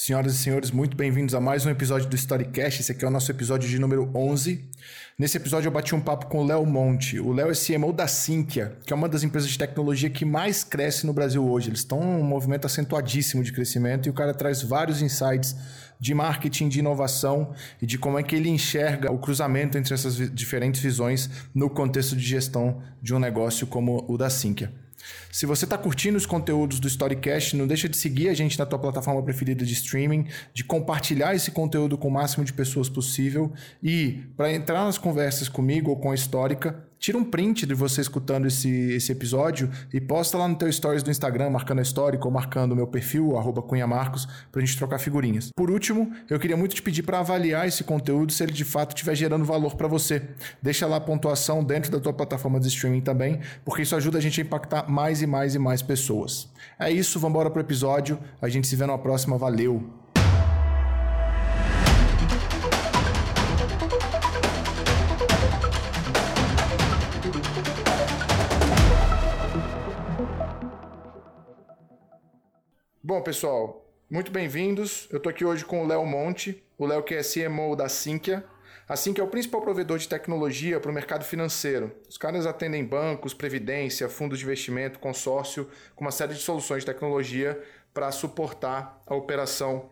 Senhoras e senhores, muito bem-vindos a mais um episódio do Storycast. Esse aqui é o nosso episódio de número 11. Nesse episódio eu bati um papo com o Léo Monte. O Léo é CMO da Sinqia, que é uma das empresas de tecnologia que mais cresce no Brasil hoje. Eles estão num movimento acentuadíssimo de crescimento e o cara traz vários insights de marketing, de inovação e de como é que ele enxerga o cruzamento entre essas diferentes visões no contexto de gestão de um negócio como o da Sinqia. Se você está curtindo os conteúdos do Storycast, não deixa de seguir a gente na tua plataforma preferida de streaming, de compartilhar esse conteúdo com o máximo de pessoas possível e para entrar nas conversas comigo ou com a Histórica, tira um print de você escutando esse, esse episódio e posta lá no teu stories do Instagram, marcando a história ou marcando o meu perfil, arroba Cunha Marcos, pra gente trocar figurinhas. Por último, eu queria muito te pedir para avaliar esse conteúdo se ele de fato estiver gerando valor para você. Deixa lá a pontuação dentro da tua plataforma de streaming também, porque isso ajuda a gente a impactar mais e mais e mais pessoas. É isso, vamos embora pro episódio. A gente se vê numa próxima. Valeu! Bom, pessoal, muito bem-vindos. Eu estou aqui hoje com o Léo Monte, o Léo que é CMO da Sinqia. A Sinqia é o principal provedor de tecnologia para o mercado financeiro. Os caras atendem bancos, previdência, fundos de investimento, consórcio, com uma série de soluções de tecnologia para suportar a operação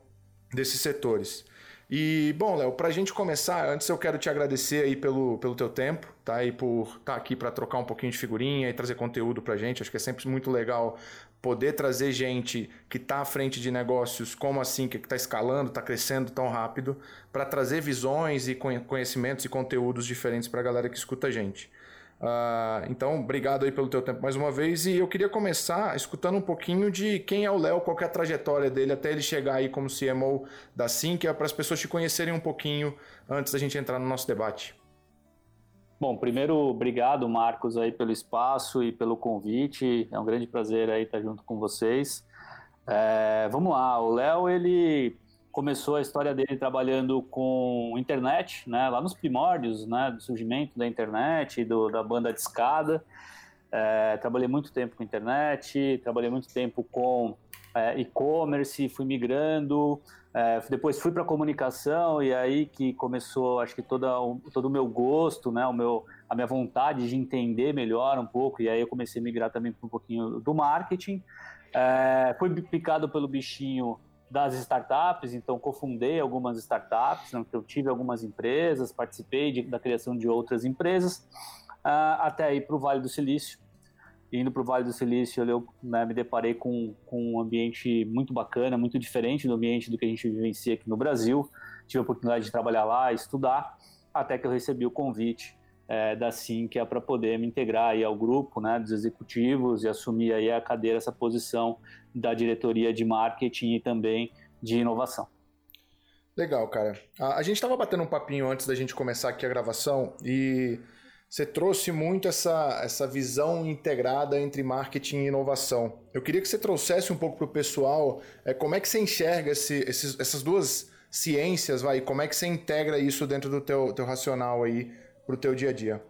desses setores. E, bom, Léo, para a gente começar, antes eu quero te agradecer aí pelo, pelo teu tempo, tá? E por estar tá aqui para trocar um pouquinho de figurinha e trazer conteúdo para a gente. Acho que é sempre muito legal poder trazer gente que está à frente de negócios como assim, que está escalando, está crescendo tão rápido, para trazer visões e conhecimentos e conteúdos diferentes para a galera que escuta a gente. Uh, então, obrigado aí pelo teu tempo mais uma vez. E eu queria começar escutando um pouquinho de quem é o Léo, qual é a trajetória dele até ele chegar aí como CMO da Sync, para as pessoas te conhecerem um pouquinho antes da gente entrar no nosso debate. Bom, primeiro, obrigado, Marcos, aí pelo espaço e pelo convite. É um grande prazer aí estar junto com vocês. É, vamos lá, o Léo, ele começou a história dele trabalhando com internet, né, lá nos primórdios, né, do surgimento da internet, da banda de escada. É, trabalhei muito tempo com internet, trabalhei muito tempo com é, e-commerce, fui migrando, é, depois fui para comunicação e aí que começou, acho que toda, todo o meu gosto, né, o meu, a minha vontade de entender melhor um pouco e aí eu comecei a migrar também para um pouquinho do marketing. É, fui picado pelo bichinho das startups, então cofundei algumas startups, né, então tive algumas empresas, participei de, da criação de outras empresas, uh, até ir para o Vale do Silício, indo para o Vale do Silício, eu né, me deparei com, com um ambiente muito bacana, muito diferente do ambiente do que a gente vivencia aqui no Brasil. Tive a oportunidade de trabalhar lá, estudar, até que eu recebi o convite é, da Sinqia para poder me integrar aí ao grupo né, dos executivos e assumir aí a cadeira, essa posição da diretoria de marketing e também de inovação. Legal, cara. A, a gente estava batendo um papinho antes da gente começar aqui a gravação e você trouxe muito essa, essa visão integrada entre marketing e inovação. Eu queria que você trouxesse um pouco para o pessoal é, como é que você enxerga esse, esses, essas duas ciências, vai, como é que você integra isso dentro do teu, teu racional aí para o teu dia a dia.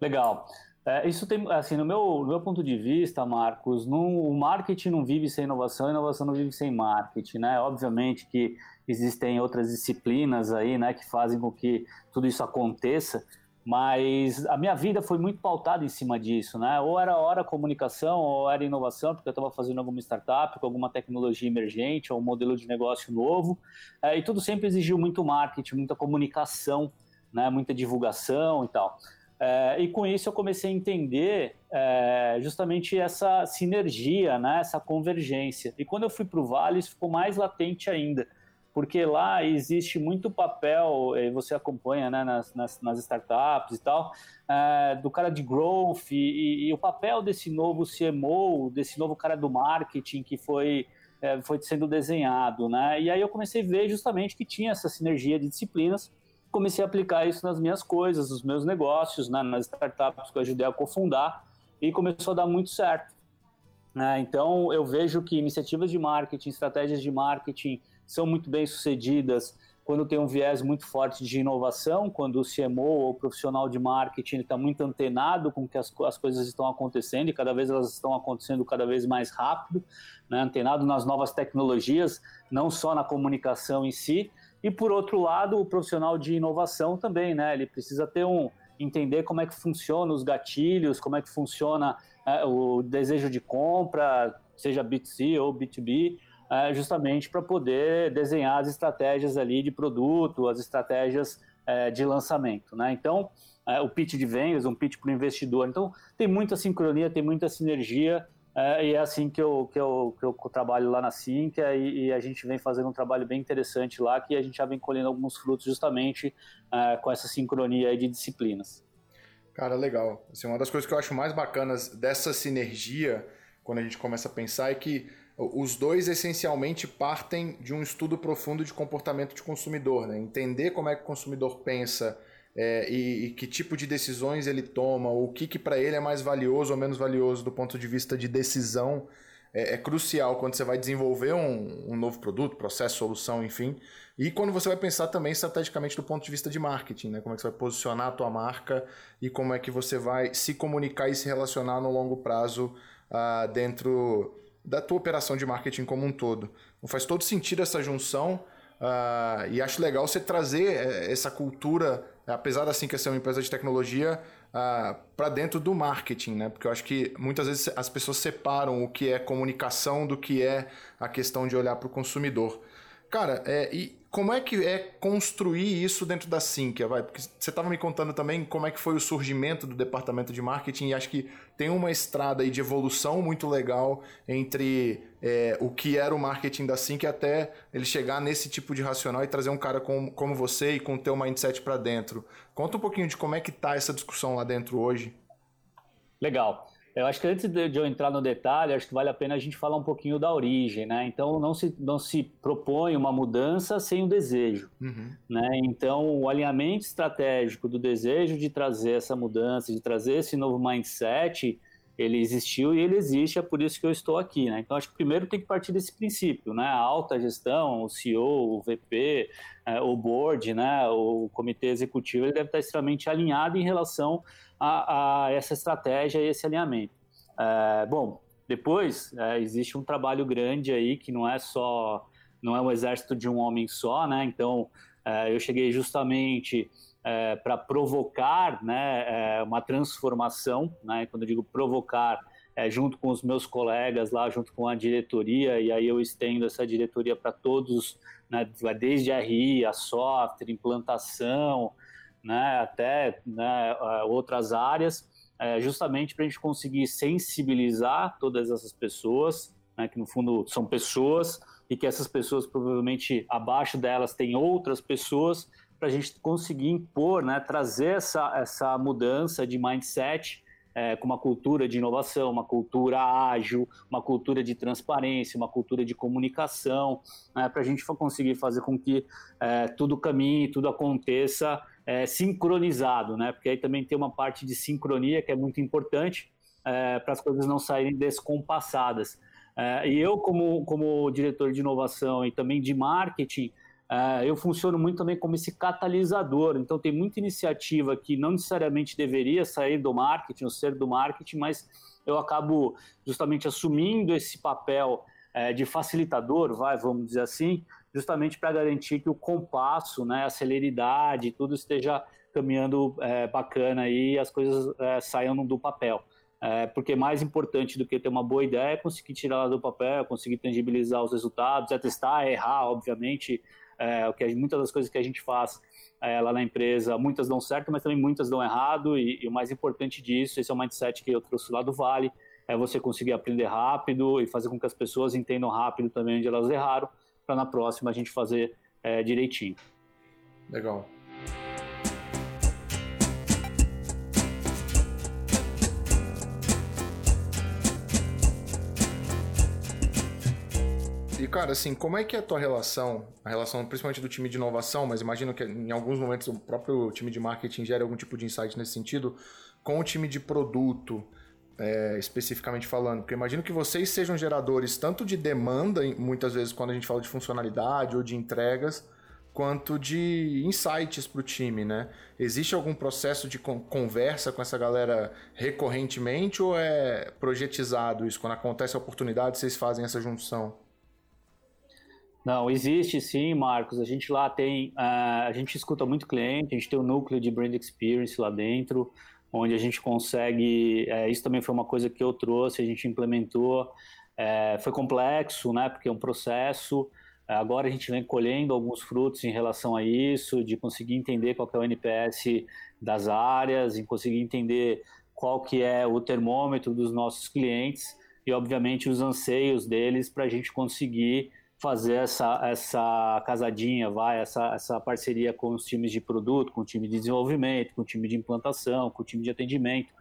Legal. É, isso tem, assim, no meu, no meu ponto de vista, Marcos, o marketing não vive sem inovação, a inovação não vive sem marketing, né? Obviamente que existem outras disciplinas aí, né, que fazem com que tudo isso aconteça, mas a minha vida foi muito pautada em cima disso, né? Ou era hora comunicação, ou era inovação, porque eu estava fazendo alguma startup, com alguma tecnologia emergente, ou um modelo de negócio novo. É, e tudo sempre exigiu muito marketing, muita comunicação, né? Muita divulgação e tal. É, e com isso eu comecei a entender é, justamente essa sinergia, né? Essa convergência. E quando eu fui para o Vale, isso ficou mais latente ainda porque lá existe muito papel, e você acompanha né, nas, nas, nas startups e tal, é, do cara de growth e, e, o papel desse novo CMO, desse novo cara do marketing que foi, é, foi sendo desenhado. Né? E aí eu comecei a ver justamente que tinha essa sinergia de disciplinas, comecei a aplicar isso nas minhas coisas, nos meus negócios, né, nas startups que eu ajudei a cofundar, e começou a dar muito certo. Né? Então eu vejo que iniciativas de marketing, estratégias de marketing, são muito bem sucedidas quando tem um viés muito forte de inovação, quando o CMO ou o profissional de marketing está muito antenado com que as, as coisas estão acontecendo e cada vez elas estão acontecendo cada vez mais rápido, né, antenado nas novas tecnologias, não só na comunicação em si. E por outro lado, o profissional de inovação também, né, ele precisa ter um entender como é que funciona os gatilhos, como é que funciona é, o desejo de compra, seja B2C ou B2B, é, justamente para poder desenhar as estratégias ali de produto, as estratégias é, de lançamento. Né? Então, é, o pitch de vendas, um pitch para o investidor. Então, tem muita sincronia, tem muita sinergia, é, e é assim que eu, que, eu, que eu trabalho lá na Sinqia e, e, a gente vem fazendo um trabalho bem interessante lá, que a gente já vem colhendo alguns frutos justamente é, com essa sincronia de disciplinas. Cara, legal. Assim, uma das coisas que eu acho mais bacanas dessa sinergia, quando a gente começa a pensar, é que os dois essencialmente partem de um estudo profundo de comportamento de consumidor, né? Entender como é que o consumidor pensa é, e, e, que tipo de decisões ele toma, o que, que para ele é mais valioso ou menos valioso do ponto de vista de decisão, é, é crucial quando você vai desenvolver um, um, novo produto, processo, solução, enfim. E quando você vai pensar também estrategicamente do ponto de vista de marketing, né? Como é que você vai posicionar a tua marca e como é que você vai se comunicar e se relacionar no longo prazo uh, dentro da tua operação de marketing como um todo. Não faz todo sentido essa junção uh, e acho legal você trazer eh, essa cultura, apesar assim que ser uma empresa de tecnologia, uh, ah, para dentro do marketing, né? Porque eu acho que muitas vezes as pessoas separam o que é comunicação do que é a questão de olhar para o consumidor. Cara, é, e como é que é construir isso dentro da Sinqia, vai? Porque você estava me contando também como é que foi o surgimento do departamento de marketing e acho que tem uma estrada aí de evolução muito legal entre é, o que era o marketing da Sinqia até ele chegar nesse tipo de racional e trazer um cara com, como você e com o teu mindset para dentro. Conta um pouquinho de como é que tá essa discussão lá dentro hoje. Legal. Eu acho que antes de eu entrar no detalhe, acho que vale a pena a gente falar um pouquinho da origem, né? Então não se, não se propõe uma mudança sem o desejo, uhum. né? Então o alinhamento estratégico do desejo de trazer essa mudança, de trazer esse novo mindset, ele existiu e ele existe, é por isso que eu estou aqui, né? Então acho que primeiro tem que partir desse princípio, né? A alta gestão, o CEO, o VP, é, o board, né? O comitê executivo, ele deve estar extremamente alinhado em relação a, a essa estratégia e esse alinhamento. É, bom, depois é, existe um trabalho grande aí que não é só, não é um exército de um homem só, né? Então é, eu cheguei justamente é, para provocar, né, é, uma transformação, né? Quando eu digo provocar, é, junto com os meus colegas lá, junto com a diretoria, e aí eu estendo essa diretoria para todos, né, desde a RI, a software, implantação, né, até né, outras áreas, é, justamente para a gente conseguir sensibilizar todas essas pessoas, né, que no fundo são pessoas, e que essas pessoas provavelmente abaixo delas tem outras pessoas, para a gente conseguir impor, né, trazer essa, essa mudança de mindset é, com uma cultura de inovação, uma cultura ágil, uma cultura de transparência, uma cultura de comunicação, né, para a gente conseguir fazer com que é, tudo caminhe, tudo aconteça é, sincronizado, né? Porque aí também tem uma parte de sincronia que é muito importante é, para as coisas não saírem descompassadas. É, e eu, como, como diretor de inovação e também de marketing, é, eu funciono muito também como esse catalisador. Então, tem muita iniciativa que não necessariamente deveria sair do marketing ou ser do marketing, mas eu acabo justamente assumindo esse papel é, de facilitador, vai, vamos dizer assim, justamente para garantir que o compasso, né, a celeridade, tudo esteja caminhando é, bacana e as coisas é, saiam do papel. É, porque mais importante do que ter uma boa ideia é conseguir tirar ela do papel, conseguir tangibilizar os resultados, é testar, é errar, obviamente, é, o que muitas das coisas que a gente faz é, lá na empresa, muitas dão certo, mas também muitas dão errado, e, e, o mais importante disso, esse é o mindset que eu trouxe lá do Vale, é você conseguir aprender rápido e fazer com que as pessoas entendam rápido também onde elas erraram, para na próxima a gente fazer é, direitinho. Legal. E, cara, assim, como é que é a tua relação, a relação principalmente do time de inovação, mas imagino que em alguns momentos o próprio time de marketing gera algum tipo de insight nesse sentido, com o time de produto, é, especificamente falando? Porque imagino que vocês sejam geradores tanto de demanda, muitas vezes quando a gente fala de funcionalidade ou de entregas, quanto de insights para o time, né? Existe algum processo de conversa com essa galera recorrentemente ou é projetizado isso? Quando acontece a oportunidade, vocês fazem essa junção? Não, existe sim, Marcos. A gente lá tem, uh, a gente escuta muito cliente, a gente tem um núcleo de brand experience lá dentro, onde a gente consegue. Uh, isso também foi uma coisa que eu trouxe, a gente implementou. Uh, foi complexo, né? Porque é um processo. Agora a gente vem colhendo alguns frutos em relação a isso, de conseguir entender qual é o NPS das áreas, em conseguir entender qual que é o termômetro dos nossos clientes e, obviamente, os anseios deles para a gente conseguir fazer essa, essa casadinha, vai, essa, essa parceria com os times de produto, com o time de desenvolvimento, com o time de implantação, com o time de atendimento.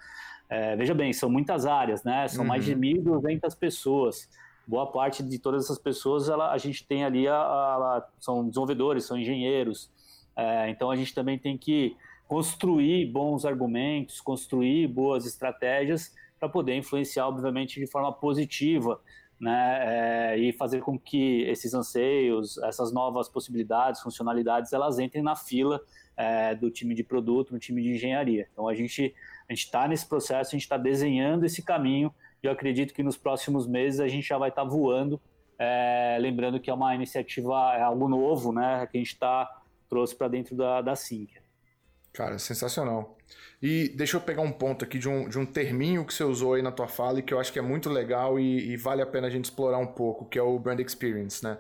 É, veja bem, são muitas áreas, né? São uhum. mais de 1.200 uhum. pessoas. Boa parte de todas essas pessoas, ela, a gente tem ali, a, a, são desenvolvedores, são engenheiros. É, então, a gente também tem que construir bons argumentos, construir boas estratégias para poder influenciar, obviamente, de forma positiva né, é, e fazer com que esses anseios, essas novas possibilidades, funcionalidades, elas entrem na fila é, do time de produto, no time de engenharia. Então a gente a está nesse processo, a gente está desenhando esse caminho e eu acredito que nos próximos meses a gente já vai estar tá voando. É, lembrando que é uma iniciativa, é algo novo, né, que a gente está trouxe para dentro da, da Sinqia. Cara, sensacional. E deixa eu pegar um ponto aqui de um, de um terminho que você usou aí na tua fala e que eu acho que é muito legal e, e vale a pena a gente explorar um pouco, que é o brand experience, né?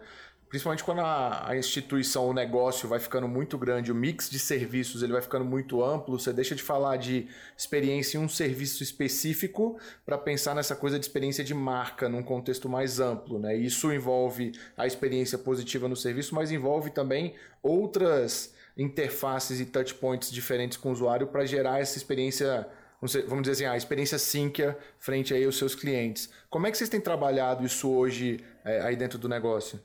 Principalmente quando a, a, instituição, o negócio vai ficando muito grande, o mix de serviços ele vai ficando muito amplo, você deixa de falar de experiência em um serviço específico para pensar nessa coisa de experiência de marca num contexto mais amplo. Né? Isso envolve a experiência positiva no serviço, mas envolve também outras interfaces e touchpoints diferentes com o usuário para gerar essa experiência, vamos dizer assim, a experiência Sinqia frente aí aos seus clientes. Como é que vocês têm trabalhado isso hoje é, aí dentro do negócio?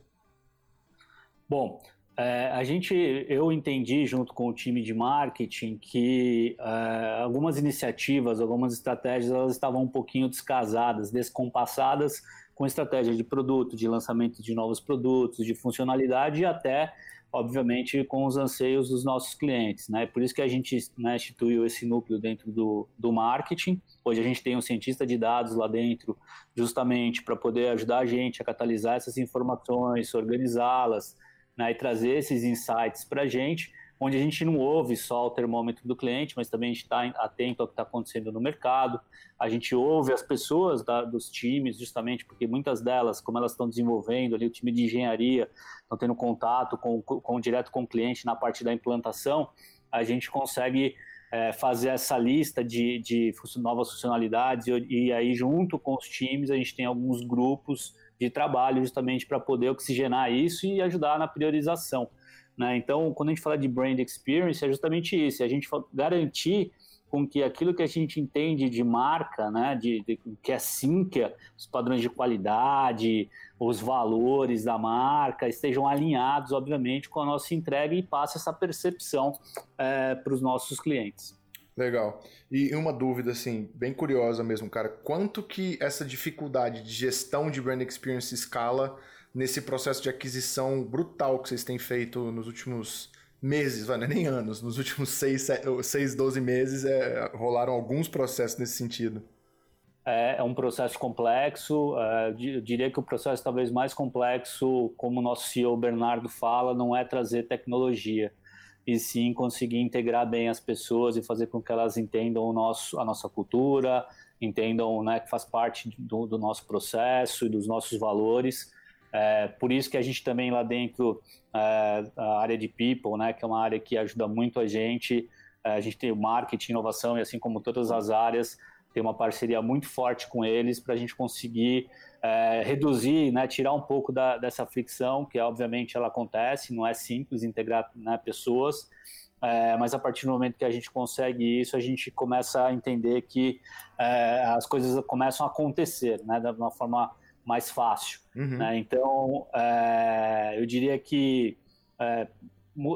Bom, é, a gente, eu entendi junto com o time de marketing que é, algumas iniciativas, algumas estratégias, elas estavam um pouquinho descasadas, descompassadas com estratégia de produto, de lançamento de novos produtos, de funcionalidade e até obviamente, com os anseios dos nossos clientes. Né? Por isso que a gente né, instituiu esse núcleo dentro do, do marketing. Hoje a gente tem um cientista de dados lá dentro, justamente para poder ajudar a gente a catalisar essas informações, organizá-las né, e trazer esses insights para a gente onde a gente não ouve só o termômetro do cliente, mas também a gente está atento ao que está acontecendo no mercado. A gente ouve as pessoas da, dos times, justamente porque muitas delas, como elas estão desenvolvendo ali, o time de engenharia, estão tendo contato com, com, direto com o cliente na parte da implantação, a gente consegue é, fazer essa lista de, de novas funcionalidades e, e aí, junto com os times, a gente tem alguns grupos de trabalho justamente para poder oxigenar isso e ajudar na priorização. Né? Então, quando a gente fala de brand experience, é justamente isso, é a gente garantir com que aquilo que a gente entende de marca, né, de, de que é Sinqia, os padrões de qualidade, os valores da marca estejam alinhados, obviamente, com a nossa entrega e passe essa percepção é, para os nossos clientes. Legal. E uma dúvida, assim, bem curiosa mesmo, cara. Quanto que essa dificuldade de gestão de brand experience escala nesse processo de aquisição brutal que vocês têm feito nos últimos meses, não é nem anos, nos últimos 6, 6 12 meses é, rolaram alguns processos nesse sentido. É, é um processo complexo, é, eu diria que o processo talvez mais complexo, como o nosso CEO Bernardo fala, não é trazer tecnologia, e sim conseguir integrar bem as pessoas e fazer com que elas entendam o nosso, a nossa cultura, entendam né, que faz parte do, do nosso processo e dos nossos valores, é, por isso que a gente também lá dentro, é, a área de people, né, que é uma área que ajuda muito a gente, é, a gente tem o marketing, inovação e assim como todas as áreas, tem uma parceria muito forte com eles para a gente conseguir é, reduzir, né, tirar um pouco da, dessa fricção, que obviamente ela acontece, não é simples integrar né, pessoas, é, mas a partir do momento que a gente consegue isso, a gente começa a entender que é, as coisas começam a acontecer, né, de uma forma mais fácil. Uhum. Né? Então, é, eu diria que é,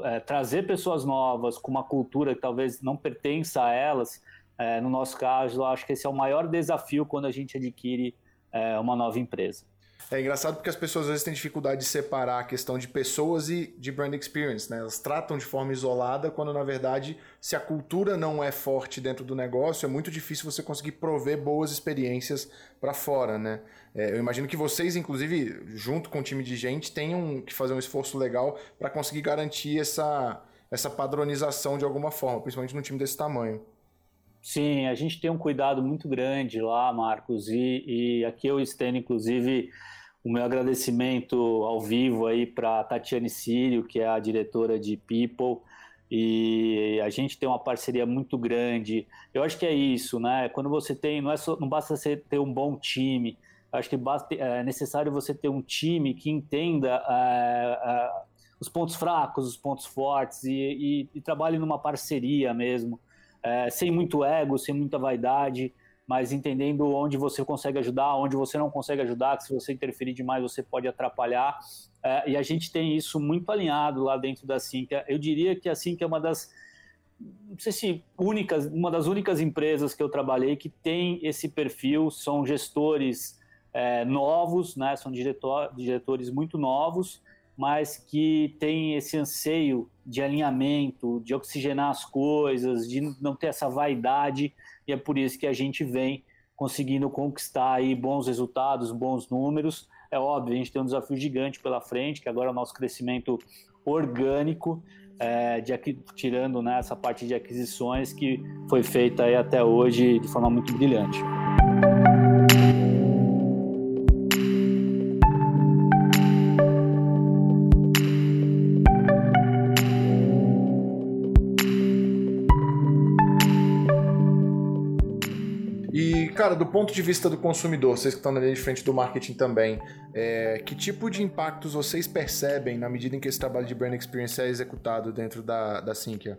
é, trazer pessoas novas com uma cultura que talvez não pertença a elas, no nosso caso, eu acho que esse é o maior desafio quando a gente adquire uma nova empresa. É engraçado porque as pessoas às vezes têm dificuldade de separar a questão de pessoas e de brand experience, né? Elas tratam de forma isolada, quando na verdade, se a cultura não é forte dentro do negócio, é muito difícil você conseguir prover boas experiências para fora, né? É, eu imagino que vocês, inclusive, junto com o time de gente, tenham que fazer um esforço legal para conseguir garantir essa, essa padronização de alguma forma, principalmente num time desse tamanho. Sim, a gente tem um cuidado muito grande lá, Marcos, e, e aqui eu estendo, inclusive, o meu agradecimento ao vivo aí para Tatiane Sírio, que é a diretora de People, e a gente tem uma parceria muito grande. Eu acho que é isso, né? Quando você tem, não, é só, não basta você ter um bom time, acho que basta, é necessário você ter um time que entenda é, é, os pontos fracos, os pontos fortes e, e, e trabalhe numa parceria mesmo, é, sem muito ego, sem muita vaidade mas entendendo onde você consegue ajudar, onde você não consegue ajudar, que se você interferir demais você pode atrapalhar. É, e a gente tem isso muito alinhado lá dentro da Sinca. Eu diria que a Sinca é uma das, não sei se únicas, uma das únicas empresas que eu trabalhei que tem esse perfil, são gestores é, novos, né, são diretor, diretores muito novos, mas que têm esse anseio de alinhamento, de oxigenar as coisas, de não ter essa vaidade e é por isso que a gente vem conseguindo conquistar aí bons resultados, bons números. É óbvio, a gente tem um desafio gigante pela frente, que agora é o nosso crescimento orgânico, é, de, tirando né, essa parte de aquisições que foi feita até hoje de forma muito brilhante. Cara, do ponto de vista do consumidor, vocês que estão na linha de frente do marketing também, é, que tipo de impactos vocês percebem na medida em que esse trabalho de brand experience é executado dentro da, da Sinqia?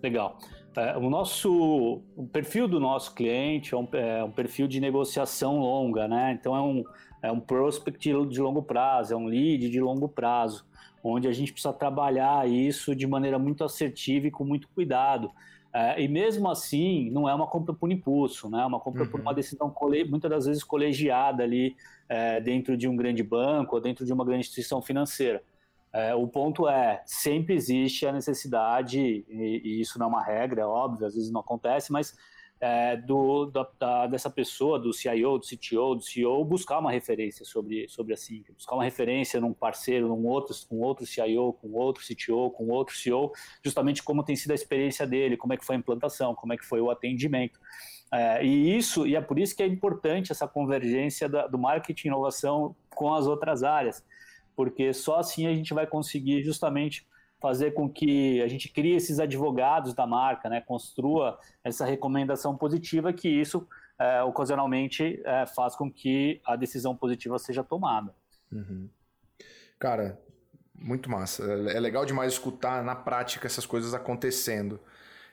Legal. É, o nosso o perfil do nosso cliente é um, é um, perfil de negociação longa, né? Então é um, é um prospect de longo prazo, é um lead de longo prazo, onde a gente precisa trabalhar isso de maneira muito assertiva e com muito cuidado. É, e mesmo assim, não é uma compra por impulso, né? é uma compra uhum. por uma uhum. decisão, muitas das vezes, colegiada ali é, dentro de um grande banco ou dentro de uma grande instituição financeira. É, o ponto é, sempre existe a necessidade, e, e, isso não é uma regra, é óbvio, às vezes não acontece, mas é, do, da, da, dessa pessoa, do CIO, do CTO, do CEO, buscar uma referência sobre, sobre a Sync, buscar uma referência num parceiro, num outro, com outro CIO, com outro CTO, com outro CEO, justamente como tem sido a experiência dele, como é que foi a implantação, como é que foi o atendimento. É, e isso, e é por isso que é importante essa convergência da, do marketing e inovação com as outras áreas, porque só assim a gente vai conseguir justamente fazer com que a gente crie esses advogados da marca, né, construa essa recomendação positiva que isso é, ocasionalmente é, faz com que a decisão positiva seja tomada. Uhum. Cara, muito massa. É legal demais escutar na prática essas coisas acontecendo.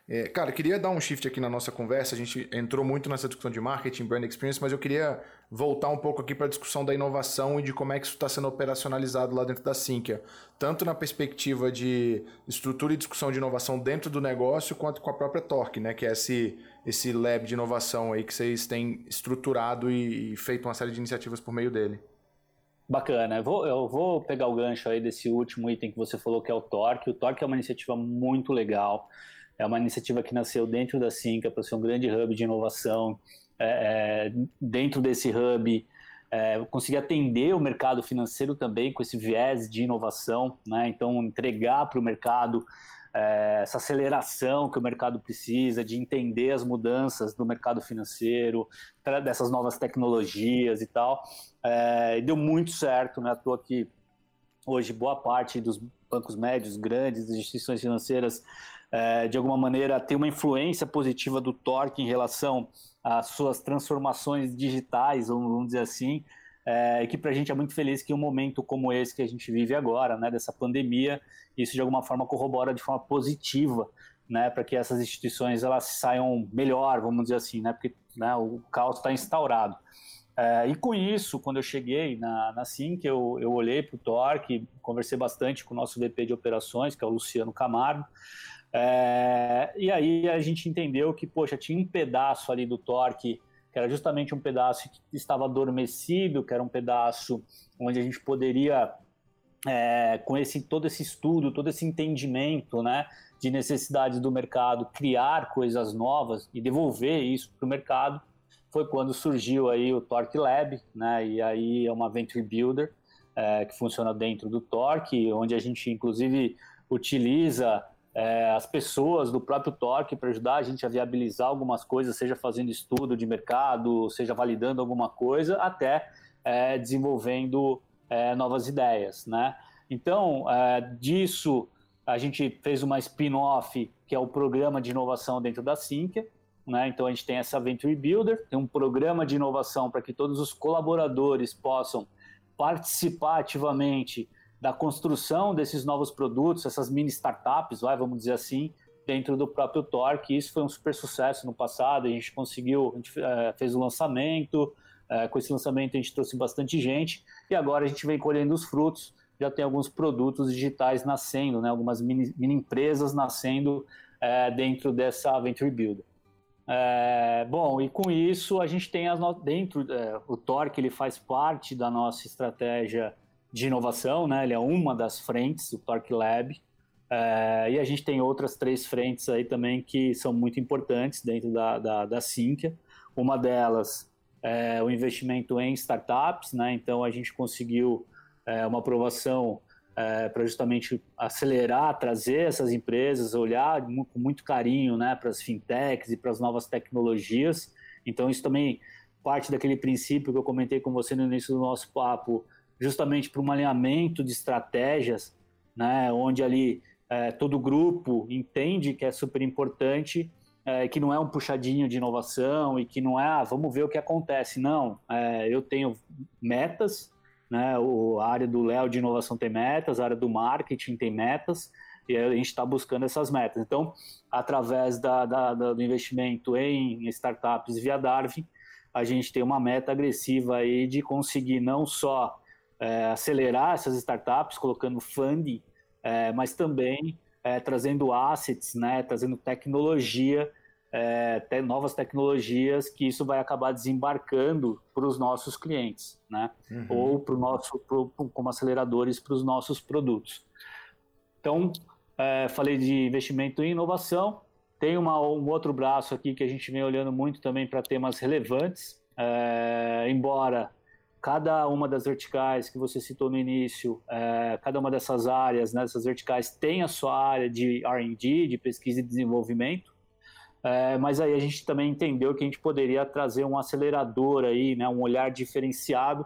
É, cara, queria dar um shift aqui na nossa conversa. A gente entrou muito nessa discussão de marketing, brand experience, mas eu queria voltar um pouco aqui para a discussão da inovação e de como é que isso está sendo operacionalizado lá dentro da Sinqia. Tanto na perspectiva de estrutura e discussão de inovação dentro do negócio, quanto com a própria Torque, né? Que é esse, esse lab de inovação aí que vocês têm estruturado e, e feito uma série de iniciativas por meio dele. Bacana. Eu vou, eu vou pegar o gancho aí desse último item que você falou, que é o Torque. O Torque é uma iniciativa muito legal. É uma iniciativa que nasceu dentro da Sinca para ser um grande hub de inovação. É, é, dentro desse hub, é, conseguir atender o mercado financeiro também com esse viés de inovação, né? então entregar para o mercado é, essa aceleração que o mercado precisa, de entender as mudanças do mercado financeiro, dessas novas tecnologias e tal. É, deu muito certo, né? À toa que hoje boa parte dos bancos médios, grandes, instituições financeiras é, de alguma maneira, ter uma influência positiva do Torque em relação às suas transformações digitais, vamos dizer assim, é, que para a gente é muito feliz que um momento como esse que a gente vive agora, né, dessa pandemia, isso de alguma forma corrobora de forma positiva, né, para que essas instituições elas saiam melhor, vamos dizer assim, né, porque né, o caos está instaurado. É, e com isso, quando eu cheguei na, na SINC, eu, eu olhei para o Torque, conversei bastante com o nosso VP de operações, que é o Luciano Camargo, é, e aí a gente entendeu que, poxa, tinha um pedaço ali do torque que era justamente um pedaço que estava adormecido, que era um pedaço onde a gente poderia, é, com esse, todo esse estudo, todo esse entendimento né, de necessidades do mercado, criar coisas novas e devolver isso para o mercado, foi quando surgiu aí o Torque Lab, né, e aí é uma Venture Builder, é, que funciona dentro do Torque, onde a gente inclusive utiliza é, as pessoas do próprio Torque para ajudar a gente a viabilizar algumas coisas, seja fazendo estudo de mercado, seja validando alguma coisa, até é, desenvolvendo é, novas ideias, né? Então, é, disso a gente fez uma spin-off que é o programa de inovação dentro da Sinqia, né? Então a gente tem essa Venture Builder, tem um programa de inovação para que todos os colaboradores possam participar ativamente da construção desses novos produtos, essas mini startups, vai, vamos dizer assim, dentro do próprio Torque. Isso foi um super sucesso no passado. A gente conseguiu, a gente é, fez o lançamento. É, com esse lançamento a gente trouxe bastante gente e agora a gente vem colhendo os frutos. Já tem alguns produtos digitais nascendo, né? Algumas mini, mini empresas nascendo é, dentro dessa Venture Builder. Bom, e com isso a gente tem as no... dentro o Torque ele faz parte da nossa estratégia de inovação, né? Ele é uma das frentes, o Torque Lab. É, e a gente tem outras três frentes aí também que são muito importantes dentro da, da, da Sinqia. Uma delas é o investimento em startups, né? Então a gente conseguiu é, uma aprovação é, para justamente acelerar, trazer essas empresas, olhar com muito carinho né, para as fintechs e para as novas tecnologias. Então, isso também parte daquele princípio que eu comentei com você no início do nosso papo, justamente para um alinhamento de estratégias, né, onde ali é, todo grupo entende que é super importante, é, que não é um puxadinho de inovação e que não é, ah, vamos ver o que acontece. Não, é, eu tenho metas, né, o, a área do Léo de inovação tem metas, a área do marketing tem metas, e a gente está buscando essas metas. Então, através da, da, da, do investimento em startups via Darwin, a gente tem uma meta agressiva aí de conseguir não só é, acelerar essas startups, colocando funding, é, mas também é, trazendo assets, né, trazendo tecnologia, é, novas tecnologias, que isso vai acabar desembarcando para os nossos clientes, né, uhum. ou para o nosso, pro, como aceleradores para os nossos produtos. Então, é, falei de investimento em inovação. Tem uma, um outro braço aqui que a gente vem olhando muito também para temas relevantes, é, embora cada uma das verticais que você citou no início, é, cada uma dessas áreas, né, dessas verticais, tem a sua área de R&D, de pesquisa e desenvolvimento, é, mas aí a gente também entendeu que a gente poderia trazer um acelerador aí, né, um olhar diferenciado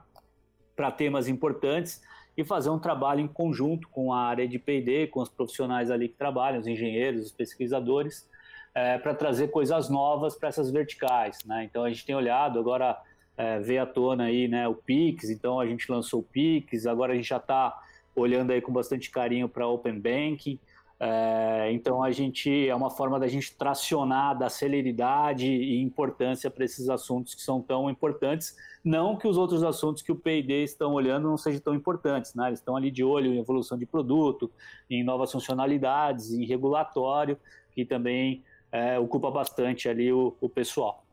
para temas importantes e fazer um trabalho em conjunto com a área de P&D, com os profissionais ali que trabalham, os engenheiros, os pesquisadores, é, para trazer coisas novas para essas verticais. Né? Então a gente tem olhado agora é, veio à tona aí, né, o Pix, então a gente lançou o Pix, agora a gente já está olhando aí com bastante carinho para Open Banking, é, então a gente é uma forma da gente tracionar da celeridade e importância para esses assuntos que são tão importantes, não que os outros assuntos que o P&D estão olhando não sejam tão importantes, né? Eles estão ali de olho em evolução de produto, em novas funcionalidades, em regulatório, que também é, ocupa bastante ali o, o pessoal.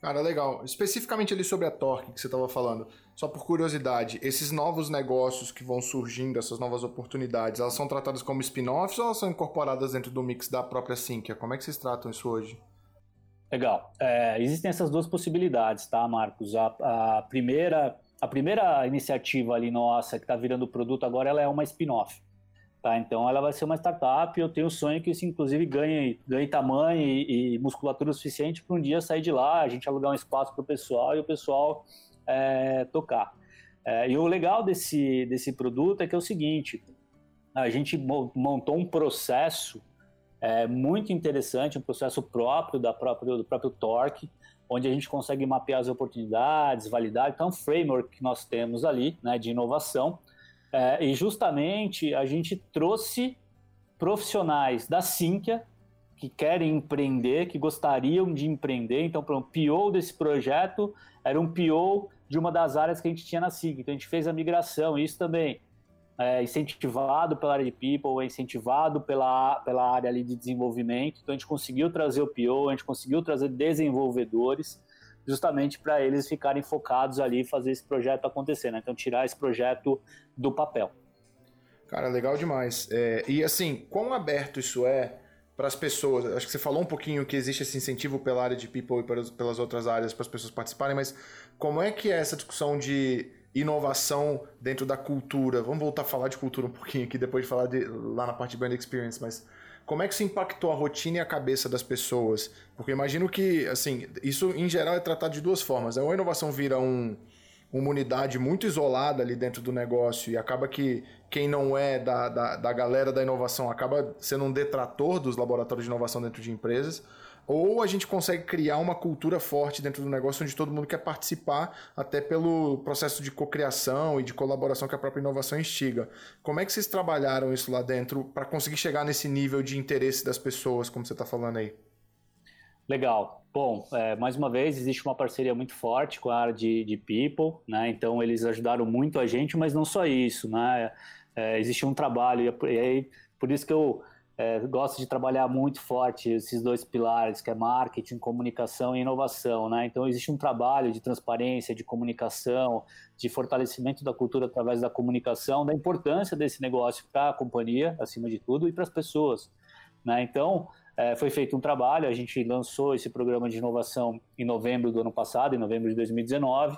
Cara, legal. Especificamente ali sobre a Torque que você estava falando, só por curiosidade, esses novos negócios que vão surgindo, essas novas oportunidades, elas são tratadas como spin-offs ou elas são incorporadas dentro do mix da própria Sinqia? Como é que vocês tratam isso hoje? Legal. É, existem essas duas possibilidades, tá, Marcos? A, a, primeira, a primeira iniciativa ali nossa que está virando produto agora, ela é uma spin-off. Tá? Então ela vai ser uma startup eu tenho o sonho que isso inclusive ganhe, ganhe tamanho e, e musculatura suficiente para um dia sair de lá, a gente alugar um espaço para o pessoal e o pessoal é, tocar. É, e o legal desse, desse produto é que é o seguinte, a gente montou um processo é, muito interessante, um processo próprio da própria, do próprio Torque, onde a gente consegue mapear as oportunidades, validar, então é um framework que nós temos ali né, de inovação, é, e justamente a gente trouxe profissionais da Sinqia que querem empreender, que gostariam de empreender. Então, o PO desse projeto era um PO de uma das áreas que a gente tinha na SIG. Então, a gente fez a migração. Isso também é incentivado pela área de People, é incentivado pela, pela área ali de desenvolvimento. Então, a gente conseguiu trazer o PO, a gente conseguiu trazer desenvolvedores justamente para eles ficarem focados ali e fazer esse projeto acontecer, né? Então, tirar esse projeto do papel. Cara, legal demais. É, e assim, quão aberto isso é para as pessoas? Acho que você falou um pouquinho que existe esse incentivo pela área de people e pelas outras áreas para as pessoas participarem, mas como é que é essa discussão de inovação dentro da cultura? Vamos voltar a falar de cultura um pouquinho aqui, depois de falar de, lá na parte de brand experience, mas como é que isso impactou a rotina e a cabeça das pessoas? Porque imagino que, assim, isso em geral é tratado de duas formas. Né? Ou a inovação vira um, uma unidade muito isolada ali dentro do negócio e acaba que quem não é da, da, da galera da inovação acaba sendo um detrator dos laboratórios de inovação dentro de empresas ou a gente consegue criar uma cultura forte dentro do negócio onde todo mundo quer participar, até pelo processo de cocriação e de colaboração que a própria inovação instiga. Como é que vocês trabalharam isso lá dentro para conseguir chegar nesse nível de interesse das pessoas, como você está falando aí? Legal. Bom, é, mais uma vez, existe uma parceria muito forte com a área de, de People, né? Então, eles ajudaram muito a gente, mas não só isso, né? É, existe um trabalho, e aí, por isso que eu é, gosto de trabalhar muito forte esses dois pilares, que é marketing, comunicação e inovação, né? Então existe um trabalho de transparência, de comunicação, de fortalecimento da cultura através da comunicação, da importância desse negócio para a companhia, acima de tudo, e para as pessoas, né? Então é, foi feito um trabalho, a gente lançou esse programa de inovação em novembro do ano passado, em novembro de 2019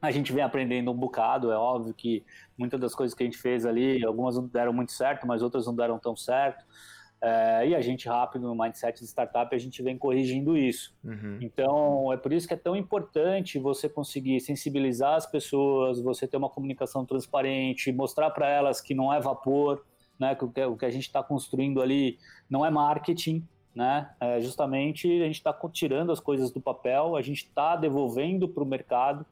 a gente vem aprendendo um bocado, é óbvio que muitas das coisas que a gente fez ali, algumas não deram muito certo, mas outras não deram tão certo. É, e a gente rápido no mindset de startup a gente vem corrigindo isso. Uhum. Então é por isso que é tão importante você conseguir sensibilizar as pessoas, você ter uma comunicação transparente, mostrar para elas que não é vapor, né, que o que a gente está construindo ali não é marketing, né? É justamente a gente está tirando as coisas do papel, a gente está devolvendo para o mercado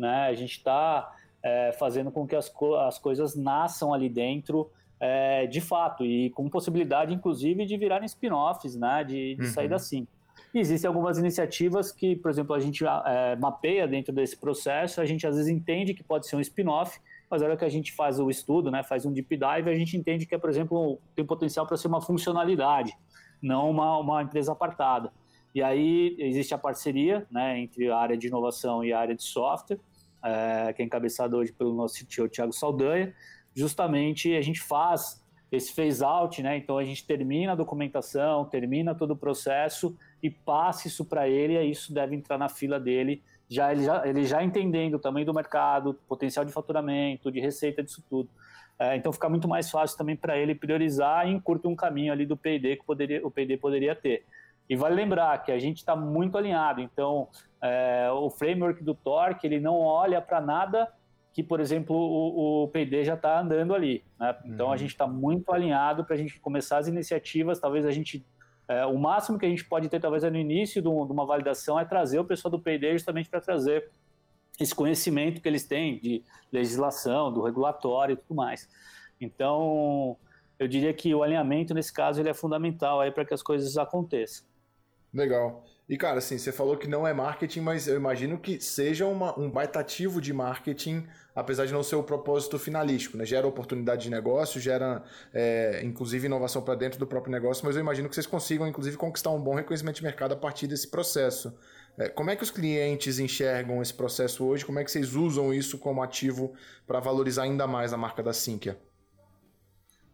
né? A gente está é, fazendo com que as, co as coisas nasçam ali dentro é, de fato e com possibilidade, inclusive, de virarem spin-offs, né? De, de uhum. sair da sim. existem algumas iniciativas que, por exemplo, a gente é, mapeia dentro desse processo, a gente às vezes entende que pode ser um spin-off, mas na hora que a gente faz o estudo, né, faz um deep dive, a gente entende que, é, por exemplo, tem potencial para ser uma funcionalidade, não uma, uma empresa apartada. E aí existe a parceria né, entre a área de inovação e a área de software, é, que é encabeçado hoje pelo nosso CTO Thiago Saldanha. Justamente a gente faz esse phase out, né? Então a gente termina a documentação, termina todo o processo e passa isso para ele, e isso deve entrar na fila dele, já ele, já ele já entendendo o tamanho do mercado, potencial de faturamento, de receita disso tudo. É, então fica muito mais fácil também para ele priorizar e encurta um caminho ali do P&D que poderia, o P&D poderia ter. E vale lembrar que a gente está muito alinhado, então é, o framework do Torque ele não olha para nada que, por exemplo, o, o PD já está andando ali. Né? Então uhum. a gente está muito alinhado para a gente começar as iniciativas. Talvez a gente é, o máximo que a gente pode ter, talvez, é no início de, uma validação, é trazer o pessoal do PD justamente para trazer esse conhecimento que eles têm de legislação, do regulatório e tudo mais. Então, eu diria que o alinhamento, nesse caso, ele é fundamental para que as coisas aconteçam. Legal. E, cara, assim, você falou que não é marketing, mas eu imagino que seja uma, um baitativo de marketing, apesar de não ser o propósito finalístico, né? Gera oportunidade de negócio, gera, é, inclusive, inovação para dentro do próprio negócio, mas eu imagino que vocês consigam, inclusive, conquistar um bom reconhecimento de mercado a partir desse processo. É, como é que os clientes enxergam esse processo hoje? Como é que vocês usam isso como ativo para valorizar ainda mais a marca da Sinqia?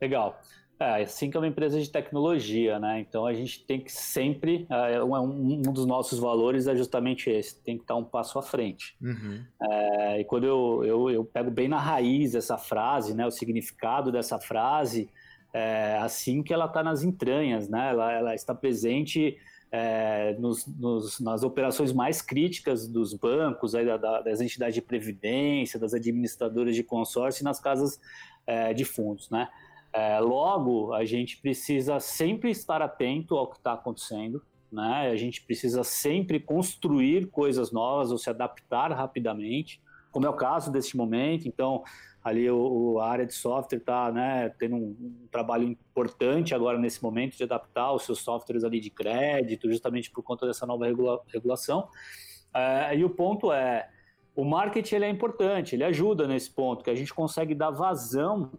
Legal. É, assim que é uma empresa de tecnologia, né? Então a gente tem que sempre. É, um, um, dos nossos valores é justamente esse: tem que estar um passo à frente. Uhum. É, e quando eu, eu, eu, pego bem na raiz essa frase, né? O significado dessa frase, é assim que ela está nas entranhas, né? Ela, ela está presente. É, nos, nos, nas operações mais críticas dos bancos, aí, da, das entidades de previdência, das administradoras de consórcio e nas casas é, de fundos, né? É, logo, a gente precisa sempre estar atento ao que está acontecendo, né? A gente precisa sempre construir coisas novas ou se adaptar rapidamente, como é o caso deste momento. Então, ali o, a área de software está né, tendo um, um, trabalho importante agora nesse momento de adaptar os seus softwares ali de crédito, justamente por conta dessa nova regula regulação. É, e o ponto é, o marketing ele é importante, ele ajuda nesse ponto, que a gente consegue dar vazão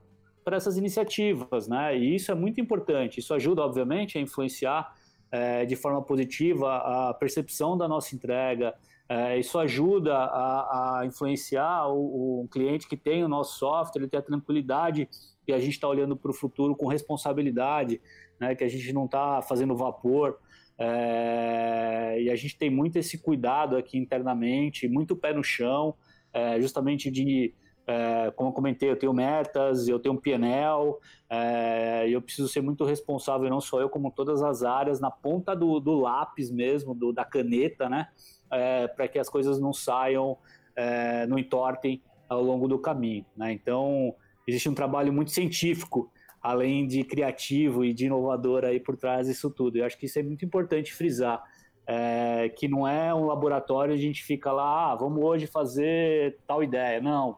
para essas iniciativas, né? E isso é muito importante. Isso ajuda, obviamente, a influenciar é, de forma positiva a percepção da nossa entrega. É, isso ajuda a, a influenciar o, o, cliente que tem o nosso software, ele ter a tranquilidade que a gente está olhando para o futuro com responsabilidade, né, que a gente não está fazendo vapor. É, e a gente tem muito esse cuidado aqui internamente, muito pé no chão, é, justamente de é, como eu comentei, eu tenho metas, eu tenho um PNL, é, eu preciso ser muito responsável, não só eu, como todas as áreas, na ponta do, do lápis mesmo, do, da caneta, né? É, para que as coisas não saiam, é, não entortem ao longo do caminho. Né? Então, existe um trabalho muito científico, além de criativo e de inovador aí por trás disso tudo. Eu acho que isso é muito importante frisar. É, que não é um laboratório a gente fica lá, ah, vamos hoje fazer tal ideia. Não,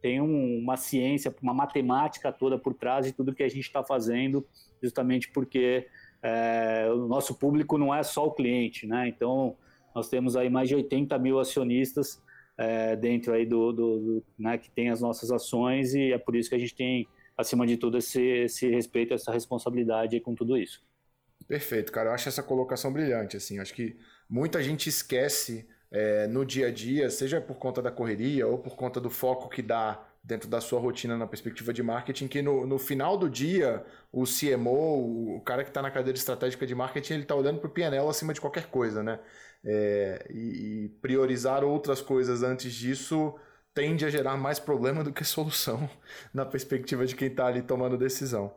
tem um, uma ciência, uma matemática toda por trás de tudo que a gente está fazendo, justamente porque é, o nosso público não é só o cliente, né? Então, nós temos aí mais de 80 mil acionistas é, dentro aí do, do, do, né, que tem as nossas ações e é por isso que a gente tem, acima de tudo, esse, esse respeito, essa responsabilidade com tudo isso. Perfeito, cara. Eu acho essa colocação brilhante, assim. Acho que muita gente esquece é, no dia a dia, seja por conta da correria ou por conta do foco que dá dentro da sua rotina na perspectiva de marketing, que no, no final do dia, o CMO, o cara que está na cadeira estratégica de marketing, ele está olhando para o PNL acima de qualquer coisa, né? É, e, e priorizar outras coisas antes disso tende a gerar mais problema do que solução na perspectiva de quem está ali tomando decisão.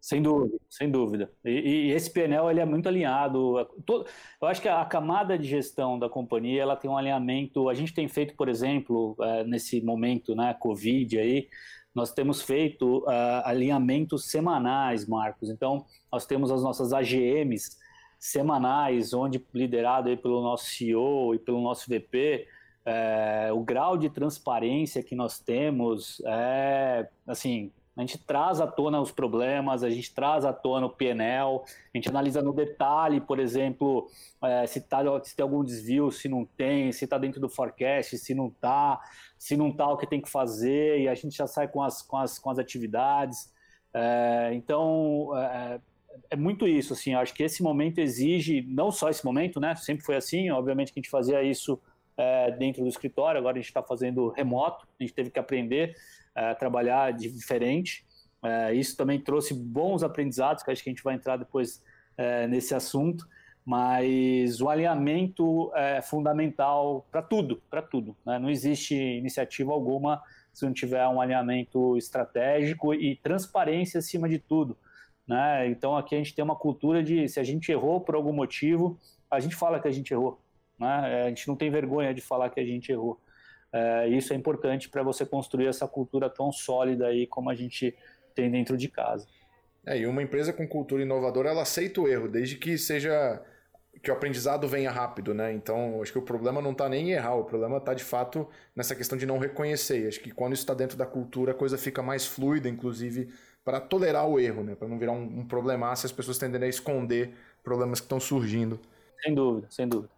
Sem dúvida, sem dúvida. E, e, esse PNL ele é muito alinhado. Todo, eu acho que a camada de gestão da companhia ela tem um alinhamento. A gente tem feito, por exemplo, é, nesse momento, né, Covid aí, nós temos feito uh, alinhamentos semanais, Marcos. Então, nós temos as nossas AGMs semanais, onde liderado aí pelo nosso CEO e pelo nosso VP, é, o grau de transparência que nós temos é assim a gente traz à tona os problemas, a gente traz à tona o PNL, a gente analisa no detalhe, por exemplo, é, se, tá, se tem algum desvio, se não tem, se está dentro do forecast, se não está, se não está, o que tem que fazer, e a gente já sai com as, com as, com as atividades. É, então, é, é muito isso, assim, acho que esse momento exige, não só esse momento, né, sempre foi assim, obviamente que a gente fazia isso é, dentro do escritório, agora a gente está fazendo remoto, a gente teve que aprender, é, trabalhar de diferente. É, isso também trouxe bons aprendizados, que acho que a gente vai entrar depois é, nesse assunto, mas o alinhamento é fundamental para tudo, para tudo. Né? Não existe iniciativa alguma se não tiver um alinhamento estratégico e transparência acima de tudo. Né? Então aqui a gente tem uma cultura de se a gente errou por algum motivo, a gente fala que a gente errou. Né? A gente não tem vergonha de falar que a gente errou. É, isso é importante para você construir essa cultura tão sólida aí como a gente tem dentro de casa. É, e uma empresa com cultura inovadora, ela aceita o erro, desde que seja que o aprendizado venha rápido, né? Então, acho que o problema não está nem em errar, o problema está de fato nessa questão de não reconhecer. Acho que quando isso está dentro da cultura, a coisa fica mais fluida, inclusive para tolerar o erro, né? Para não virar um, um problema se as pessoas tendem a esconder problemas que estão surgindo. Sem dúvida, sem dúvida.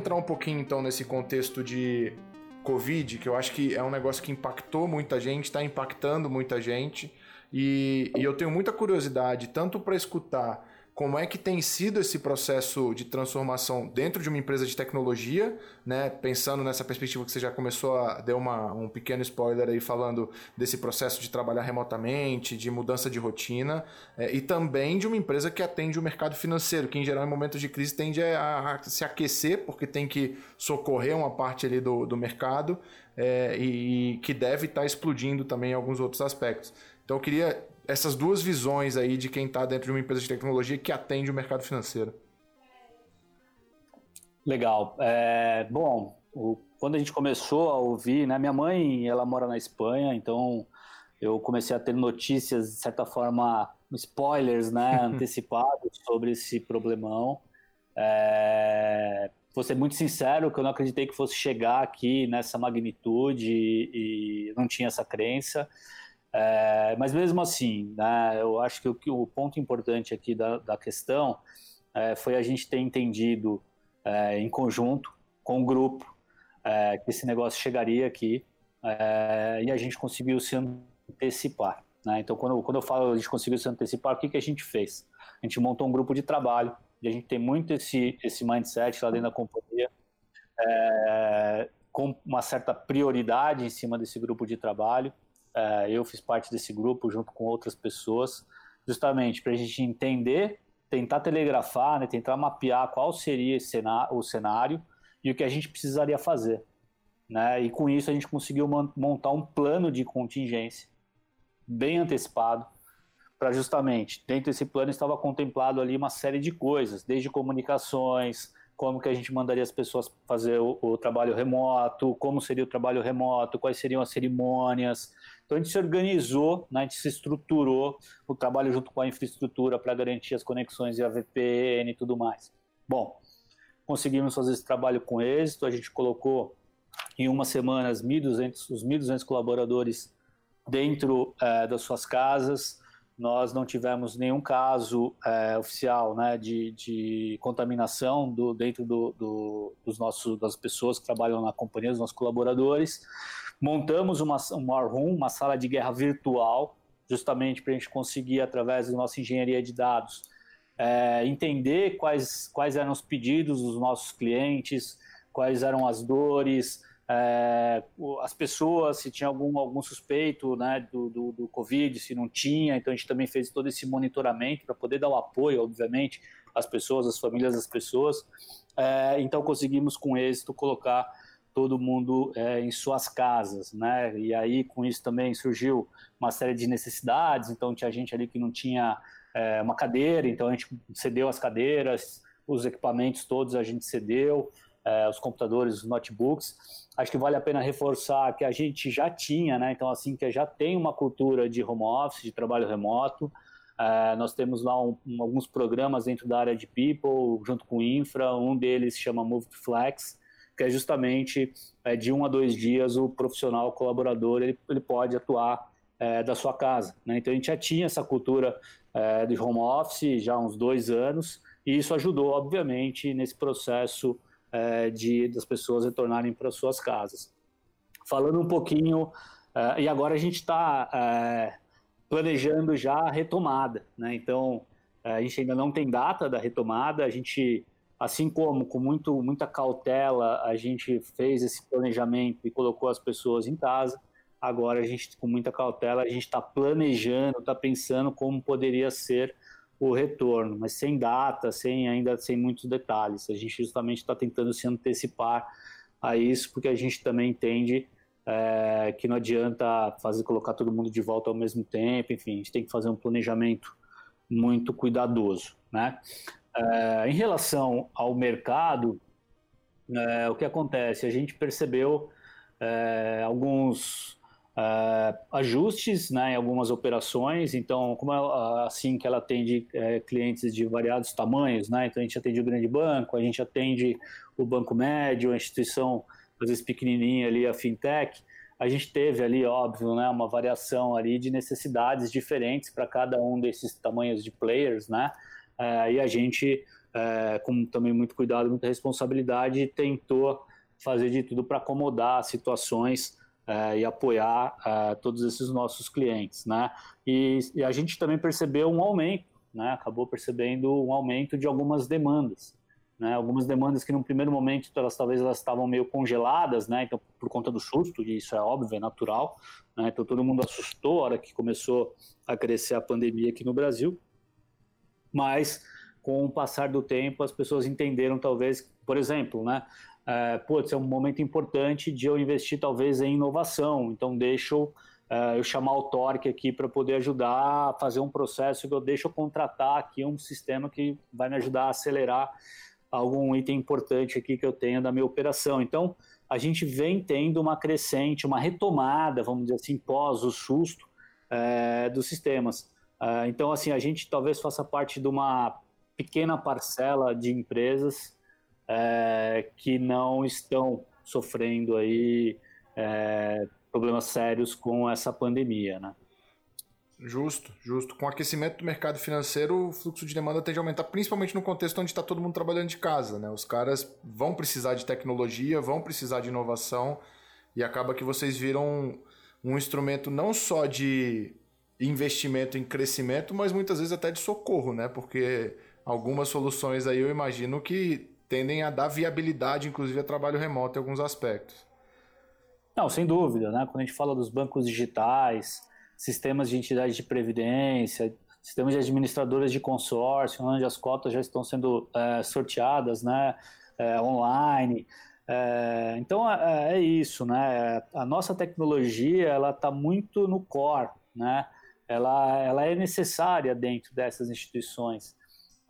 Entrar um pouquinho então nesse contexto de Covid, que eu acho que é um negócio que impactou muita gente, está impactando muita gente. E, e, eu tenho muita curiosidade, tanto para escutar como é que tem sido esse processo de transformação dentro de uma empresa de tecnologia, né? Pensando nessa perspectiva que você já começou a dar uma, um pequeno spoiler aí falando desse processo de trabalhar remotamente, de mudança de rotina, é, e também de uma empresa que atende o mercado financeiro, que em geral em momentos de crise tende a, a se aquecer, porque tem que socorrer uma parte ali do, do mercado é, e, e que deve estar tá explodindo também em alguns outros aspectos. Então eu queria essas duas visões aí de quem está dentro de uma empresa de tecnologia que atende o mercado financeiro. Legal. É, bom, o, quando a gente começou a ouvir, né, minha mãe ela mora na Espanha, então eu comecei a ter notícias de certa forma spoilers, né, antecipados sobre esse problemão. É, vou ser muito sincero que eu não acreditei que fosse chegar aqui nessa magnitude e, e não tinha essa crença. É, mas mesmo assim, né, eu acho que o, que o, ponto importante aqui da, da questão é, foi a gente ter entendido é, em conjunto com o grupo é, que esse negócio chegaria aqui é, e a gente conseguiu se antecipar. Né? Então, quando, quando eu falo a gente conseguiu se antecipar, o que, que a gente fez? A gente montou um grupo de trabalho, e a gente tem muito esse, esse mindset lá dentro da companhia, é, com uma certa prioridade em cima desse grupo de trabalho. É, eu fiz parte desse grupo junto com outras pessoas, justamente para a gente entender, tentar telegrafar, né, tentar mapear qual seria o cenário e o que a gente precisaria fazer. Né? E com isso a gente conseguiu montar um plano de contingência bem antecipado para justamente dentro desse plano estava contemplado ali uma série de coisas, desde comunicações, como que a gente mandaria as pessoas fazer o, o, trabalho remoto, como seria o trabalho remoto, quais seriam as cerimônias. Então a gente se organizou, né, a gente se estruturou o trabalho junto com a infraestrutura para garantir as conexões via VPN e tudo mais. Bom, conseguimos fazer esse trabalho com êxito, a gente colocou em uma semana os 1.200 colaboradores dentro é, das suas casas. Nós não tivemos nenhum caso é, oficial né, de, de contaminação do, dentro do, do, dos nossos, das pessoas que trabalham na companhia, dos nossos colaboradores. Montamos uma, uma room, uma sala de guerra virtual, justamente para a gente conseguir, através da nossa engenharia de dados, é, entender quais, quais eram os pedidos dos nossos clientes, quais eram as dores, é, as pessoas, se tinha algum, algum suspeito né, do, do, do, Covid, se não tinha. Então a gente também fez todo esse monitoramento para poder dar o apoio, obviamente, às pessoas, às famílias das pessoas. É, então conseguimos com êxito colocar todo mundo é, em suas casas, né? E aí com isso também surgiu uma série de necessidades. Então tinha gente ali que não tinha é, uma cadeira, então a gente cedeu as cadeiras, os equipamentos todos a gente cedeu é, os computadores, os notebooks. Acho que vale a pena reforçar que a gente já tinha, né? Então, assim, que já tem uma cultura de home office, de trabalho remoto. É, nós temos lá um, um, alguns programas dentro da área de People, junto com Infra. Um deles chama Move to Flex, que é justamente é, de um a dois dias o profissional o colaborador ele, ele pode atuar é, da sua casa. Né? Então, a gente já tinha essa cultura é, de home office já há uns dois anos, e isso ajudou, obviamente, nesse processo é, de das pessoas retornarem para suas casas. Falando um pouquinho, é, e agora a gente está é, planejando já a retomada, né? Então é, a gente ainda não tem data da retomada, a gente assim como com muito, muita cautela a gente fez esse planejamento e colocou as pessoas em casa, agora a gente com muita cautela a gente está planejando, está pensando como poderia ser o retorno, mas sem data, sem ainda sem muitos detalhes. A gente justamente está tentando se antecipar a isso, porque a gente também entende é, que não adianta fazer colocar todo mundo de volta ao mesmo tempo. Enfim, a gente tem que fazer um planejamento muito cuidadoso, né? É, em relação ao mercado, é, o que acontece? A gente percebeu é, alguns Uh, ajustes né, em algumas operações. Então, como é assim que ela atende é, clientes de variados tamanhos, né? Então a gente atende o grande banco, a gente atende o banco médio, a instituição às vezes pequenininha ali, a fintech. A gente teve ali, óbvio, né, uma variação ali de necessidades diferentes para cada um desses tamanhos de players, né? E a gente, uh, com também muito cuidado, muita responsabilidade, tentou fazer de tudo para acomodar situações é, e apoiar é, todos esses nossos clientes, né? E, e, a gente também percebeu um aumento, né? Acabou percebendo um aumento de algumas demandas, né? Algumas demandas que no primeiro momento elas talvez elas estavam meio congeladas, né? Então por conta do susto, e isso é óbvio, é natural, né? Então todo mundo assustou a hora que começou a crescer a pandemia aqui no Brasil, mas com o passar do tempo as pessoas entenderam talvez, por exemplo, né? É, putz, é um momento importante de eu investir talvez em inovação, então deixo é, eu chamar o Torque aqui para poder ajudar a fazer um processo eu deixo eu contratar aqui um sistema que vai me ajudar a acelerar algum item importante aqui que eu tenho da minha operação. Então, a gente vem tendo uma crescente, uma retomada, vamos dizer assim, pós o susto é, dos sistemas. É, então, assim, a gente talvez faça parte de uma pequena parcela de empresas é, que não estão sofrendo aí é, problemas sérios com essa pandemia, né? Justo, justo. Com o aquecimento do mercado financeiro, o fluxo de demanda tende a aumentar, principalmente no contexto onde está todo mundo trabalhando de casa. Né? Os caras vão precisar de tecnologia, vão precisar de inovação, e acaba que vocês viram um, um instrumento não só de investimento em crescimento, mas muitas vezes até de socorro, né? Porque algumas soluções aí eu imagino que tendem a dar viabilidade, inclusive, a trabalho remoto em alguns aspectos. Não, sem dúvida, né? Quando a gente fala dos bancos digitais, sistemas de entidades de previdência, sistemas de administradoras de consórcio, onde as cotas já estão sendo é, sorteadas, né? É, online. É, então é, é, isso, né? A nossa tecnologia ela está muito no core, né? Ela, ela é necessária dentro dessas instituições.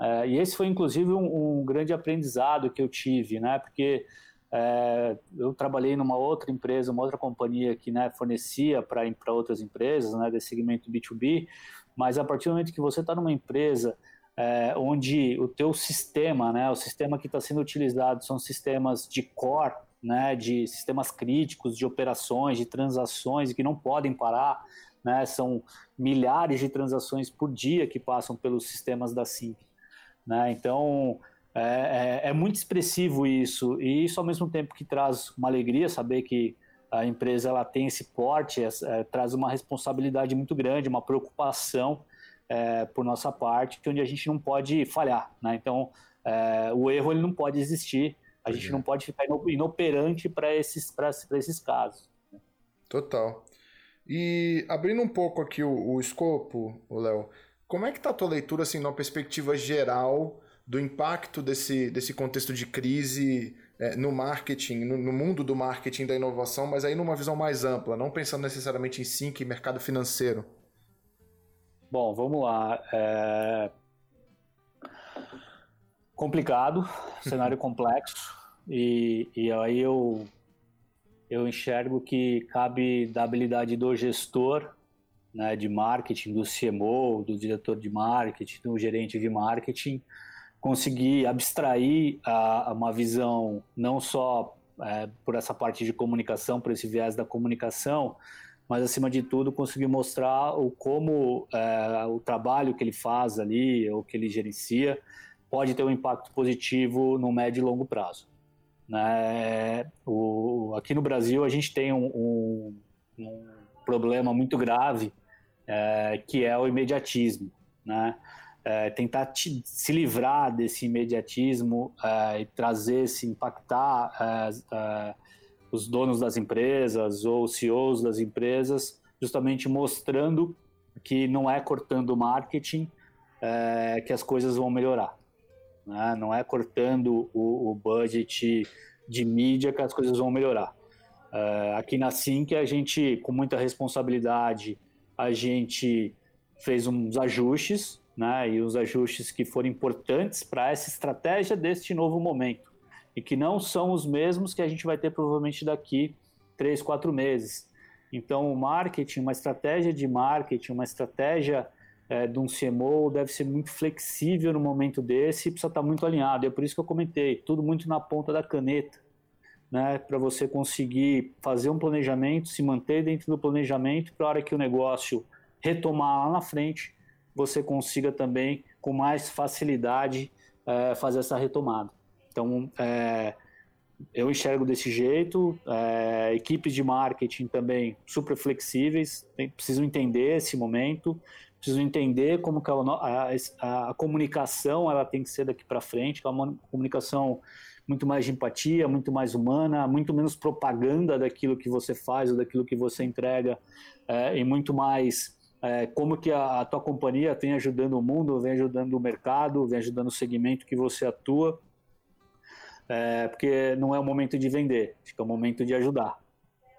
É, e esse foi, inclusive, um, um, grande aprendizado que eu tive, né? Porque é, eu trabalhei numa outra empresa, uma outra companhia que né, fornecia para outras empresas, né, desse segmento B2B, mas a partir do momento que você está numa empresa é, onde o teu sistema, né, o sistema que está sendo utilizado são sistemas de core, né, de sistemas críticos, de operações, de transações que não podem parar, né, são milhares de transações por dia que passam pelos sistemas da Sync. Né? Então, é, é, é, muito expressivo isso, e isso ao mesmo tempo que traz uma alegria saber que a empresa ela tem esse porte, é, é traz uma responsabilidade muito grande, uma preocupação é, por nossa parte, onde a gente não pode falhar. Né? Então, é, o erro ele não pode existir, a gente não pode ficar inoperante para esses, esses casos. Total. E abrindo um pouco aqui o, o escopo, Léo, como é que está a tua leitura, assim, numa perspectiva geral do impacto desse, desse contexto de crise é, no marketing, no, no, mundo do marketing da inovação, mas aí numa visão mais ampla, não pensando necessariamente em SINC e mercado financeiro? Bom, vamos lá. É... Complicado, cenário complexo, e, e aí eu, eu enxergo que cabe da habilidade do gestor né, de marketing, do CMO, do diretor de marketing, do gerente de marketing, conseguir abstrair a, a uma visão não só é, por essa parte de comunicação, por esse viés da comunicação, mas acima de tudo conseguir mostrar o como é, o trabalho que ele faz ali, ou que ele gerencia, pode ter um impacto positivo no médio e longo prazo. Né? O, aqui no Brasil a gente tem um, um, um problema muito grave é, que é o imediatismo, né? É, tentar te, se livrar desse imediatismo é, e trazer, se impactar é, é, os donos das empresas ou CEOs das empresas, justamente mostrando que não é cortando o marketing é, que as coisas vão melhorar. Né? Não é cortando o, o, budget de mídia que as coisas vão melhorar. aqui na Sync, a gente, com muita responsabilidade, a gente fez uns ajustes, né, e os ajustes que foram importantes para essa estratégia deste novo momento, e que não são os mesmos que a gente vai ter provavelmente daqui três, quatro meses. Então, o marketing, uma estratégia de marketing, uma estratégia é, de um CMO deve ser muito flexível no momento desse e precisa estar muito alinhado. É por isso que eu comentei, tudo muito na ponta da caneta né, para você conseguir fazer um planejamento, se manter dentro do planejamento, para a hora que o negócio retomar lá na frente, você consiga também, com mais facilidade, é, fazer essa retomada. Então, é, eu enxergo desse jeito, é, equipes de marketing também super flexíveis, precisam entender esse momento, precisam entender como que a, a, a comunicação ela tem que ser daqui para frente, que é uma comunicação muito mais de empatia, muito mais humana, muito menos propaganda daquilo que você faz ou daquilo que você entrega, é, e muito mais é, como que a, a, tua companhia vem ajudando o mundo, vem ajudando o mercado, vem ajudando o segmento que você atua, é, porque não é o momento de vender, acho que é o momento de ajudar.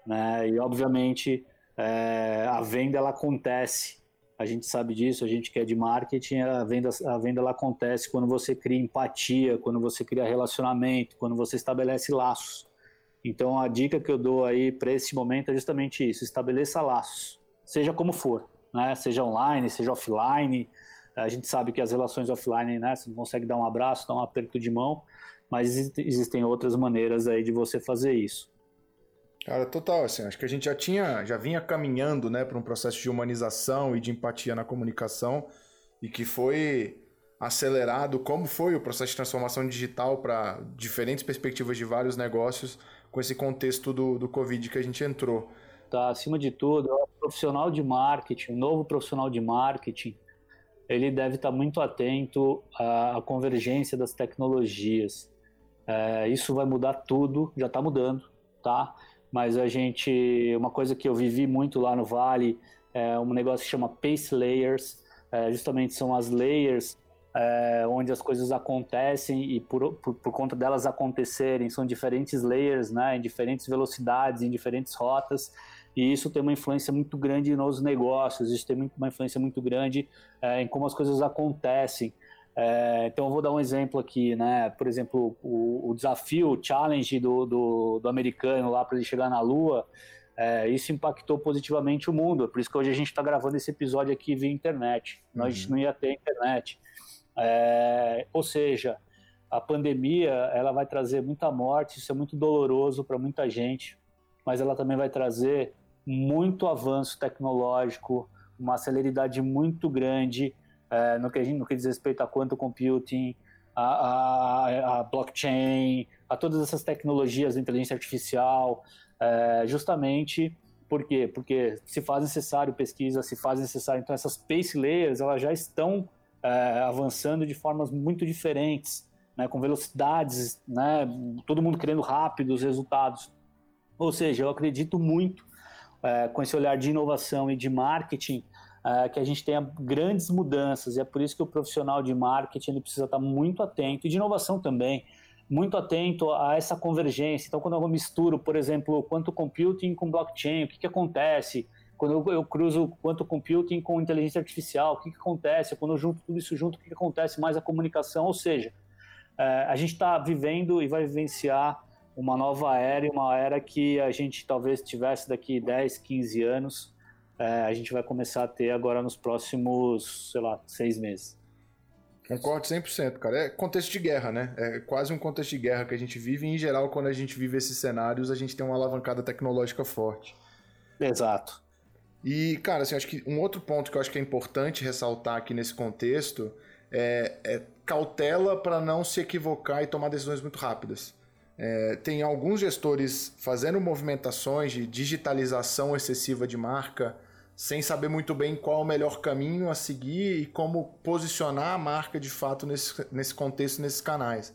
Né? E, obviamente, é, a venda ela acontece a gente sabe disso, a gente que é de marketing, a venda, a venda ela acontece quando você cria empatia, quando você cria relacionamento, quando você estabelece laços. Então a dica que eu dou aí para esse momento é justamente isso: estabeleça laços, seja como for, né? seja online, seja offline. A gente sabe que as relações offline, né? Você não consegue dar um abraço, dar um aperto de mão, mas existem outras maneiras aí de você fazer isso. Cara, total, assim, acho que a gente já tinha, já vinha caminhando, né, para um processo de humanização e de empatia na comunicação e que foi acelerado. Como foi o processo de transformação digital para diferentes perspectivas de vários negócios com esse contexto do, do Covid que a gente entrou? Tá, acima de tudo, o profissional de marketing, o novo profissional de marketing, ele deve estar muito atento à, à convergência das tecnologias. É, isso vai mudar tudo, já está mudando, tá? Mas a gente, uma coisa que eu vivi muito lá no Vale, é um negócio que chama Pace Layers, é, justamente são as layers é, onde as coisas acontecem e por, por, por, conta delas acontecerem, são diferentes layers, né, em diferentes velocidades, em diferentes rotas, e isso tem uma influência muito grande nos negócios, isso tem uma influência muito grande é, em como as coisas acontecem. É, então, eu vou dar um exemplo aqui, né? Por exemplo, o, o desafio, o challenge do, do, do americano lá para ele chegar na Lua, é, isso impactou positivamente o mundo. É por isso que hoje a gente está gravando esse episódio aqui via internet. Uhum. Nós não ia ter internet. É, ou seja, a pandemia ela vai trazer muita morte, isso é muito doloroso para muita gente, mas ela também vai trazer muito avanço tecnológico, uma celeridade muito grande é, no, que, no que diz respeito a quanto computing, a, a, a, blockchain, a todas essas tecnologias de inteligência artificial, é, justamente por quê? Porque se faz necessário pesquisa, se faz necessário, então essas space layers elas já estão é, avançando de formas muito diferentes, né, com velocidades, né, todo mundo querendo rápidos resultados. Ou seja, eu acredito muito é, com esse olhar de inovação e de marketing uh, que a gente tenha grandes mudanças, e é por isso que o profissional de marketing ele precisa estar muito atento, e de inovação também, muito atento a essa convergência. Então, quando eu misturo, por exemplo, quanto computing com blockchain, o que, que acontece? Quando eu, eu cruzo quanto computing com inteligência artificial, o que, que acontece? Quando eu junto tudo isso junto, o que, que acontece? Mais a comunicação, ou seja, uh, a gente está vivendo e vai vivenciar uma nova era, uma era que a gente talvez tivesse daqui 10, 15 anos, é, a gente vai começar a ter agora nos próximos, sei lá, seis meses. Concordo 100%, cara. É contexto de guerra, né? É quase um contexto de guerra que a gente vive. E, em geral, quando a gente vive esses cenários, a gente tem uma alavancada tecnológica forte. Exato. E, cara, assim, acho que um outro ponto que eu acho que é importante ressaltar aqui nesse contexto é, é cautela para não se equivocar e tomar decisões muito rápidas. É, tem alguns gestores fazendo movimentações de digitalização excessiva de marca, sem saber muito bem qual o melhor caminho a seguir e como posicionar a marca de fato nesse, nesse contexto, nesses canais.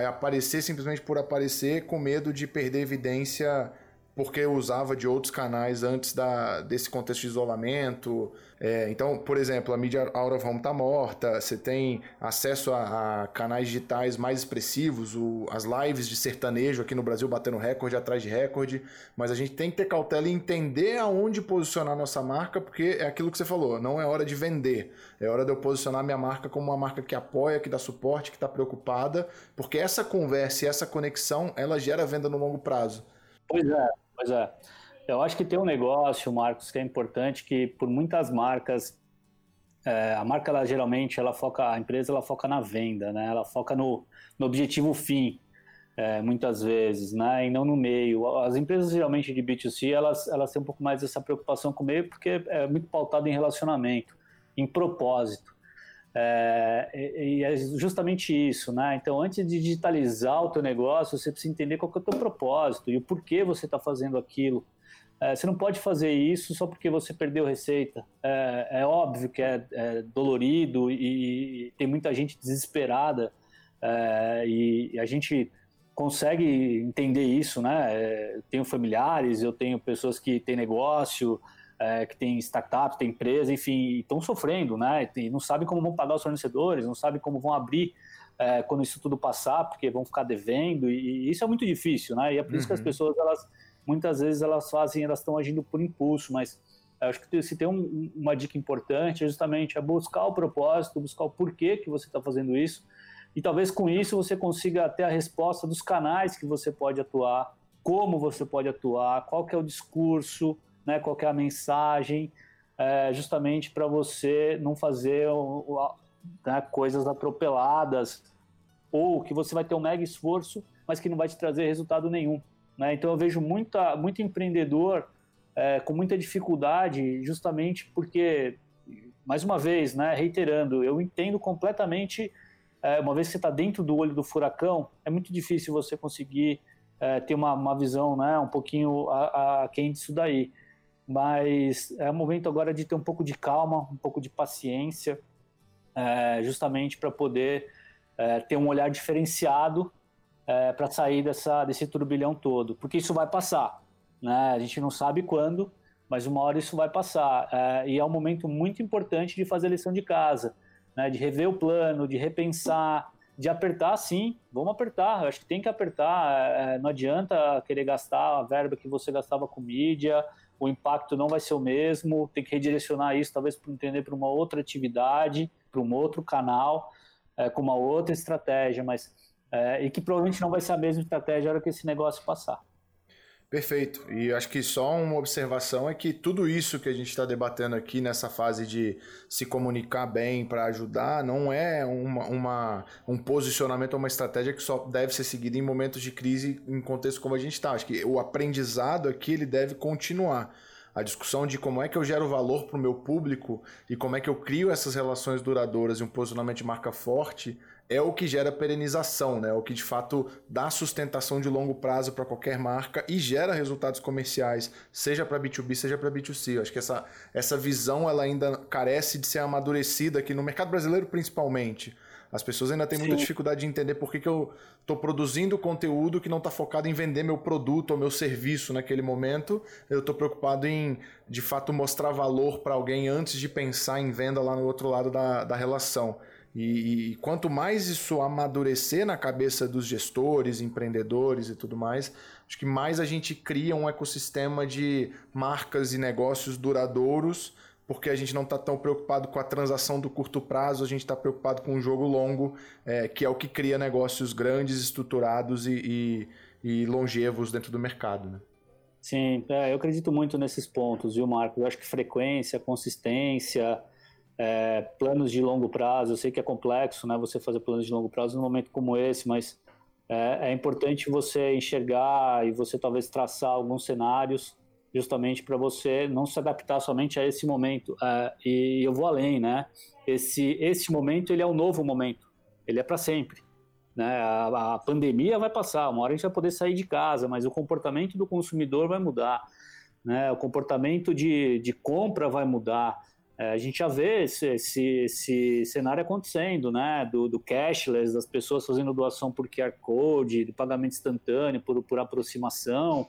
É aparecer simplesmente por aparecer com medo de perder evidência porque eu usava de outros canais antes da, desse contexto de isolamento. É, então, por exemplo, a mídia out of home está morta, você tem acesso a, a canais digitais mais expressivos, o, as lives de sertanejo aqui no Brasil batendo recorde atrás de recorde, mas a gente tem que ter cautela e entender aonde posicionar nossa marca, porque é aquilo que você falou, não é hora de vender, é hora de eu posicionar minha marca como uma marca que apoia, que dá suporte, que está preocupada, porque essa conversa e essa conexão, ela gera venda no longo prazo. Pois é, Pois é. Eu acho que tem um negócio, Marcos, que é importante, que por muitas marcas, é, a marca, ela, geralmente, ela foca, a empresa, ela foca na venda, né? Ela foca no, no objetivo fim, é, muitas vezes, né? E não no meio. As empresas, geralmente, de B2C, elas, elas têm um pouco mais essa preocupação com o meio, porque é muito pautado em relacionamento, em propósito. É, e, é justamente isso, né? Então, antes de digitalizar o teu negócio, você precisa entender qual é o teu propósito e o porquê você está fazendo aquilo. É, você não pode fazer isso só porque você perdeu receita. É, é óbvio que é, é dolorido e, e, tem muita gente desesperada é, e, e, a gente consegue entender isso, né? É, eu tenho familiares, eu tenho pessoas que têm negócio, é, que tem startups, tem empresa, enfim, estão sofrendo, né? E não sabem como vão pagar os fornecedores, não sabem como vão abrir é, quando isso tudo passar, porque vão ficar devendo, e, e isso é muito difícil, né? E é por uhum. isso que as uhum. pessoas, elas, muitas vezes, elas fazem, elas estão agindo por impulso, mas acho que se tem um, uma dica importante é justamente é buscar o propósito, buscar o porquê que você está fazendo isso, e talvez com isso você consiga ter a resposta dos canais que você pode atuar, como você pode atuar, qual que é o discurso, né, qual é a mensagem, é, justamente para você não fazer né, coisas atropeladas ou que você vai ter um mega esforço, mas que não vai te trazer resultado nenhum. Né? Então eu vejo muita, muito empreendedor é, com muita dificuldade, justamente porque mais uma vez, né, reiterando, eu entendo completamente, é, uma vez que você está dentro do olho do furacão, é muito difícil você conseguir é, ter uma, uma visão né, um pouquinho a, a quem disso daí. Mas é o momento agora de ter um pouco de calma, um pouco de paciência, é, justamente para poder é, ter um olhar diferenciado é, para sair dessa, desse turbilhão todo, porque isso vai passar. Né? A gente não sabe quando, mas uma hora isso vai passar. É, e é um momento muito importante de fazer a lição de casa, né? de rever o plano, de repensar, de apertar sim, vamos apertar, eu acho que tem que apertar, é, não adianta querer gastar a verba que você gastava com mídia, o impacto não vai ser o mesmo, tem que redirecionar isso talvez para entender para uma outra atividade, para um outro canal, é, com uma outra estratégia, mas é, e que provavelmente não vai ser a mesma estratégia na hora que esse negócio passar. Perfeito. E acho que só uma observação é que tudo isso que a gente está debatendo aqui nessa fase de se comunicar bem para ajudar não é uma, uma, um posicionamento ou uma estratégia que só deve ser seguida em momentos de crise em contexto como a gente está. Acho que o aprendizado aqui ele deve continuar. A discussão de como é que eu gero valor para o meu público e como é que eu crio essas relações duradouras e um posicionamento de marca forte é o que gera perenização, né? É o que de fato dá sustentação de longo prazo para qualquer marca e gera resultados comerciais, seja para B2B, seja para B2C. Eu acho que essa, essa visão ela ainda carece de ser amadurecida aqui no mercado brasileiro principalmente. As pessoas ainda têm Sim. muita dificuldade de entender por que, que eu estou produzindo conteúdo que não está focado em vender meu produto ou meu serviço naquele momento. Eu estou preocupado em, de fato, mostrar valor para alguém antes de pensar em venda lá no outro lado da, da relação. E, e, quanto mais isso amadurecer na cabeça dos gestores, empreendedores e tudo mais, acho que mais a gente cria um ecossistema de marcas e negócios duradouros, porque a gente não está tão preocupado com a transação do curto prazo, a gente está preocupado com o jogo longo, é, que é o que cria negócios grandes, estruturados e, e, e longevos dentro do mercado. Né? Sim, é, eu acredito muito nesses pontos, viu, Marco? Eu acho que frequência, consistência é, planos de longo prazo, eu sei que é complexo, né, você fazer planos de longo prazo num momento como esse, mas é, é importante você enxergar e você talvez traçar alguns cenários justamente para você não se adaptar somente a esse momento. É, e eu vou além, né? Esse, esse momento ele é um novo momento, ele é para sempre. Né? A, a, pandemia vai passar, uma hora a gente vai poder sair de casa, mas o comportamento do consumidor vai mudar, né? O comportamento de, de compra vai mudar. É, a gente já vê esse, esse, esse, cenário acontecendo, né? Do, do, cashless, das pessoas fazendo doação por QR Code, do pagamento instantâneo, por, por aproximação.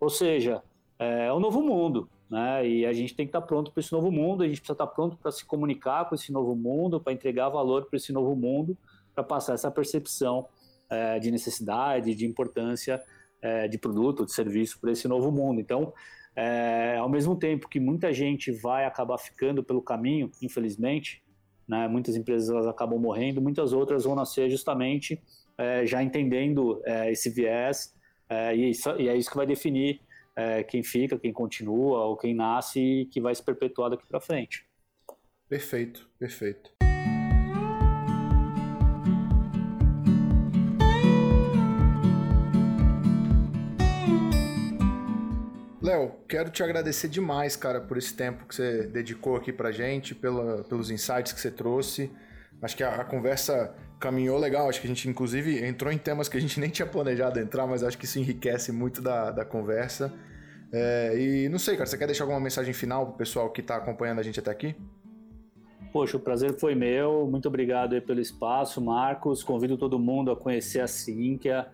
Ou seja, é, é um novo mundo, né? E a gente tem que estar pronto para esse novo mundo, a gente precisa estar pronto para se comunicar com esse novo mundo, para entregar valor para esse novo mundo, para passar essa percepção é, de necessidade, de importância é, de produto, de serviço para esse novo mundo. Então, é, ao mesmo tempo que muita gente vai acabar ficando pelo caminho, infelizmente, né, muitas empresas elas acabam morrendo, muitas outras vão nascer justamente é, já entendendo é, esse viés, é, e, isso, e, é isso que vai definir é, quem fica, quem continua, ou quem nasce e que vai se perpetuar daqui para frente. Perfeito, perfeito. Quero te agradecer demais, cara, por esse tempo que você dedicou aqui pra gente, pela, pelos insights que você trouxe. Acho que a, a, conversa caminhou legal. Acho que a gente, inclusive, entrou em temas que a gente nem tinha planejado entrar, mas acho que isso enriquece muito da, da conversa. É, e não sei, cara, você quer deixar alguma mensagem final pro pessoal que está acompanhando a gente até aqui? Poxa, o prazer foi meu. Muito obrigado pelo espaço, Marcos. Convido todo mundo a conhecer a Sinqia.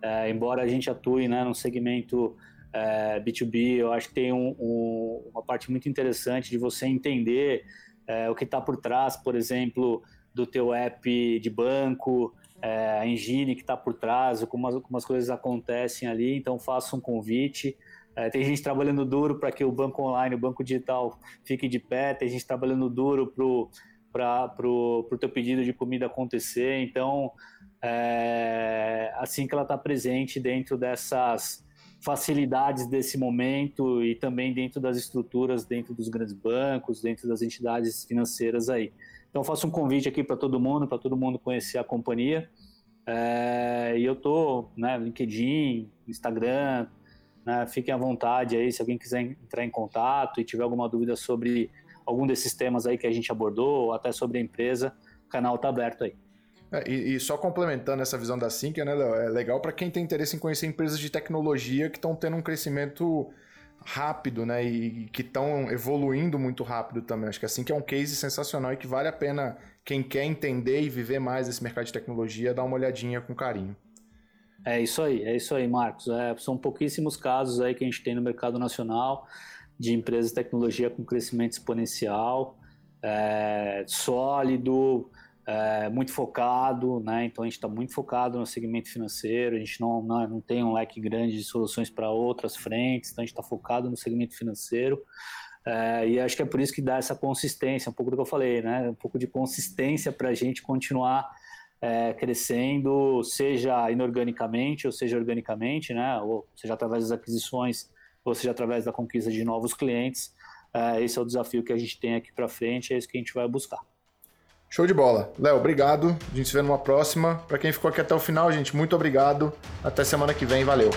É, embora a gente atue né, num segmento é, B2B, eu acho que tem um, um, uma parte muito interessante de você entender é, o que está por trás, por exemplo, do teu app de banco, é, a engine que está por trás, como as, como as coisas acontecem ali. Então, faça um convite. É, tem gente trabalhando duro para que o banco online, o banco digital fique de pé, tem gente trabalhando duro para o teu pedido de comida acontecer. Então, é, assim que ela está presente dentro dessas facilidades desse momento e também dentro das estruturas, dentro dos grandes bancos, dentro das entidades financeiras aí. Então faço um convite aqui para todo mundo, para todo mundo conhecer a companhia. É, e eu tô, né, LinkedIn, Instagram, né, fiquem à vontade aí se alguém quiser entrar em contato e tiver alguma dúvida sobre algum desses temas aí que a gente abordou, ou até sobre a empresa, o canal está aberto aí. É, e, e, só complementando essa visão da Sinqia, né, Léo? É legal para quem tem interesse em conhecer empresas de tecnologia que estão tendo um crescimento rápido, né? E, que estão evoluindo muito rápido também. Acho que a Sinqia é um case sensacional e que vale a pena quem quer entender e viver mais esse mercado de tecnologia dar uma olhadinha com carinho. É isso aí, é isso aí, Marcos. É, são pouquíssimos casos aí que a gente tem no mercado nacional de empresas de tecnologia com crescimento exponencial, é, sólido, é, muito focado, né? Então a gente está muito focado no segmento financeiro, a gente não, não, não tem um leque grande de soluções para outras frentes, então a gente está focado no segmento financeiro. É, e acho que é por isso que dá essa consistência, um pouco do que eu falei, né? Um pouco de consistência para a gente continuar é, crescendo, seja inorganicamente ou seja organicamente, né? Ou seja através das aquisições, ou seja através da conquista de novos clientes. É, esse é o desafio que a gente tem aqui para frente, é isso que a gente vai buscar. Show de bola. Léo, obrigado. A gente se vê numa próxima. Para quem ficou aqui até o final, gente, muito obrigado. Até semana que vem. Valeu.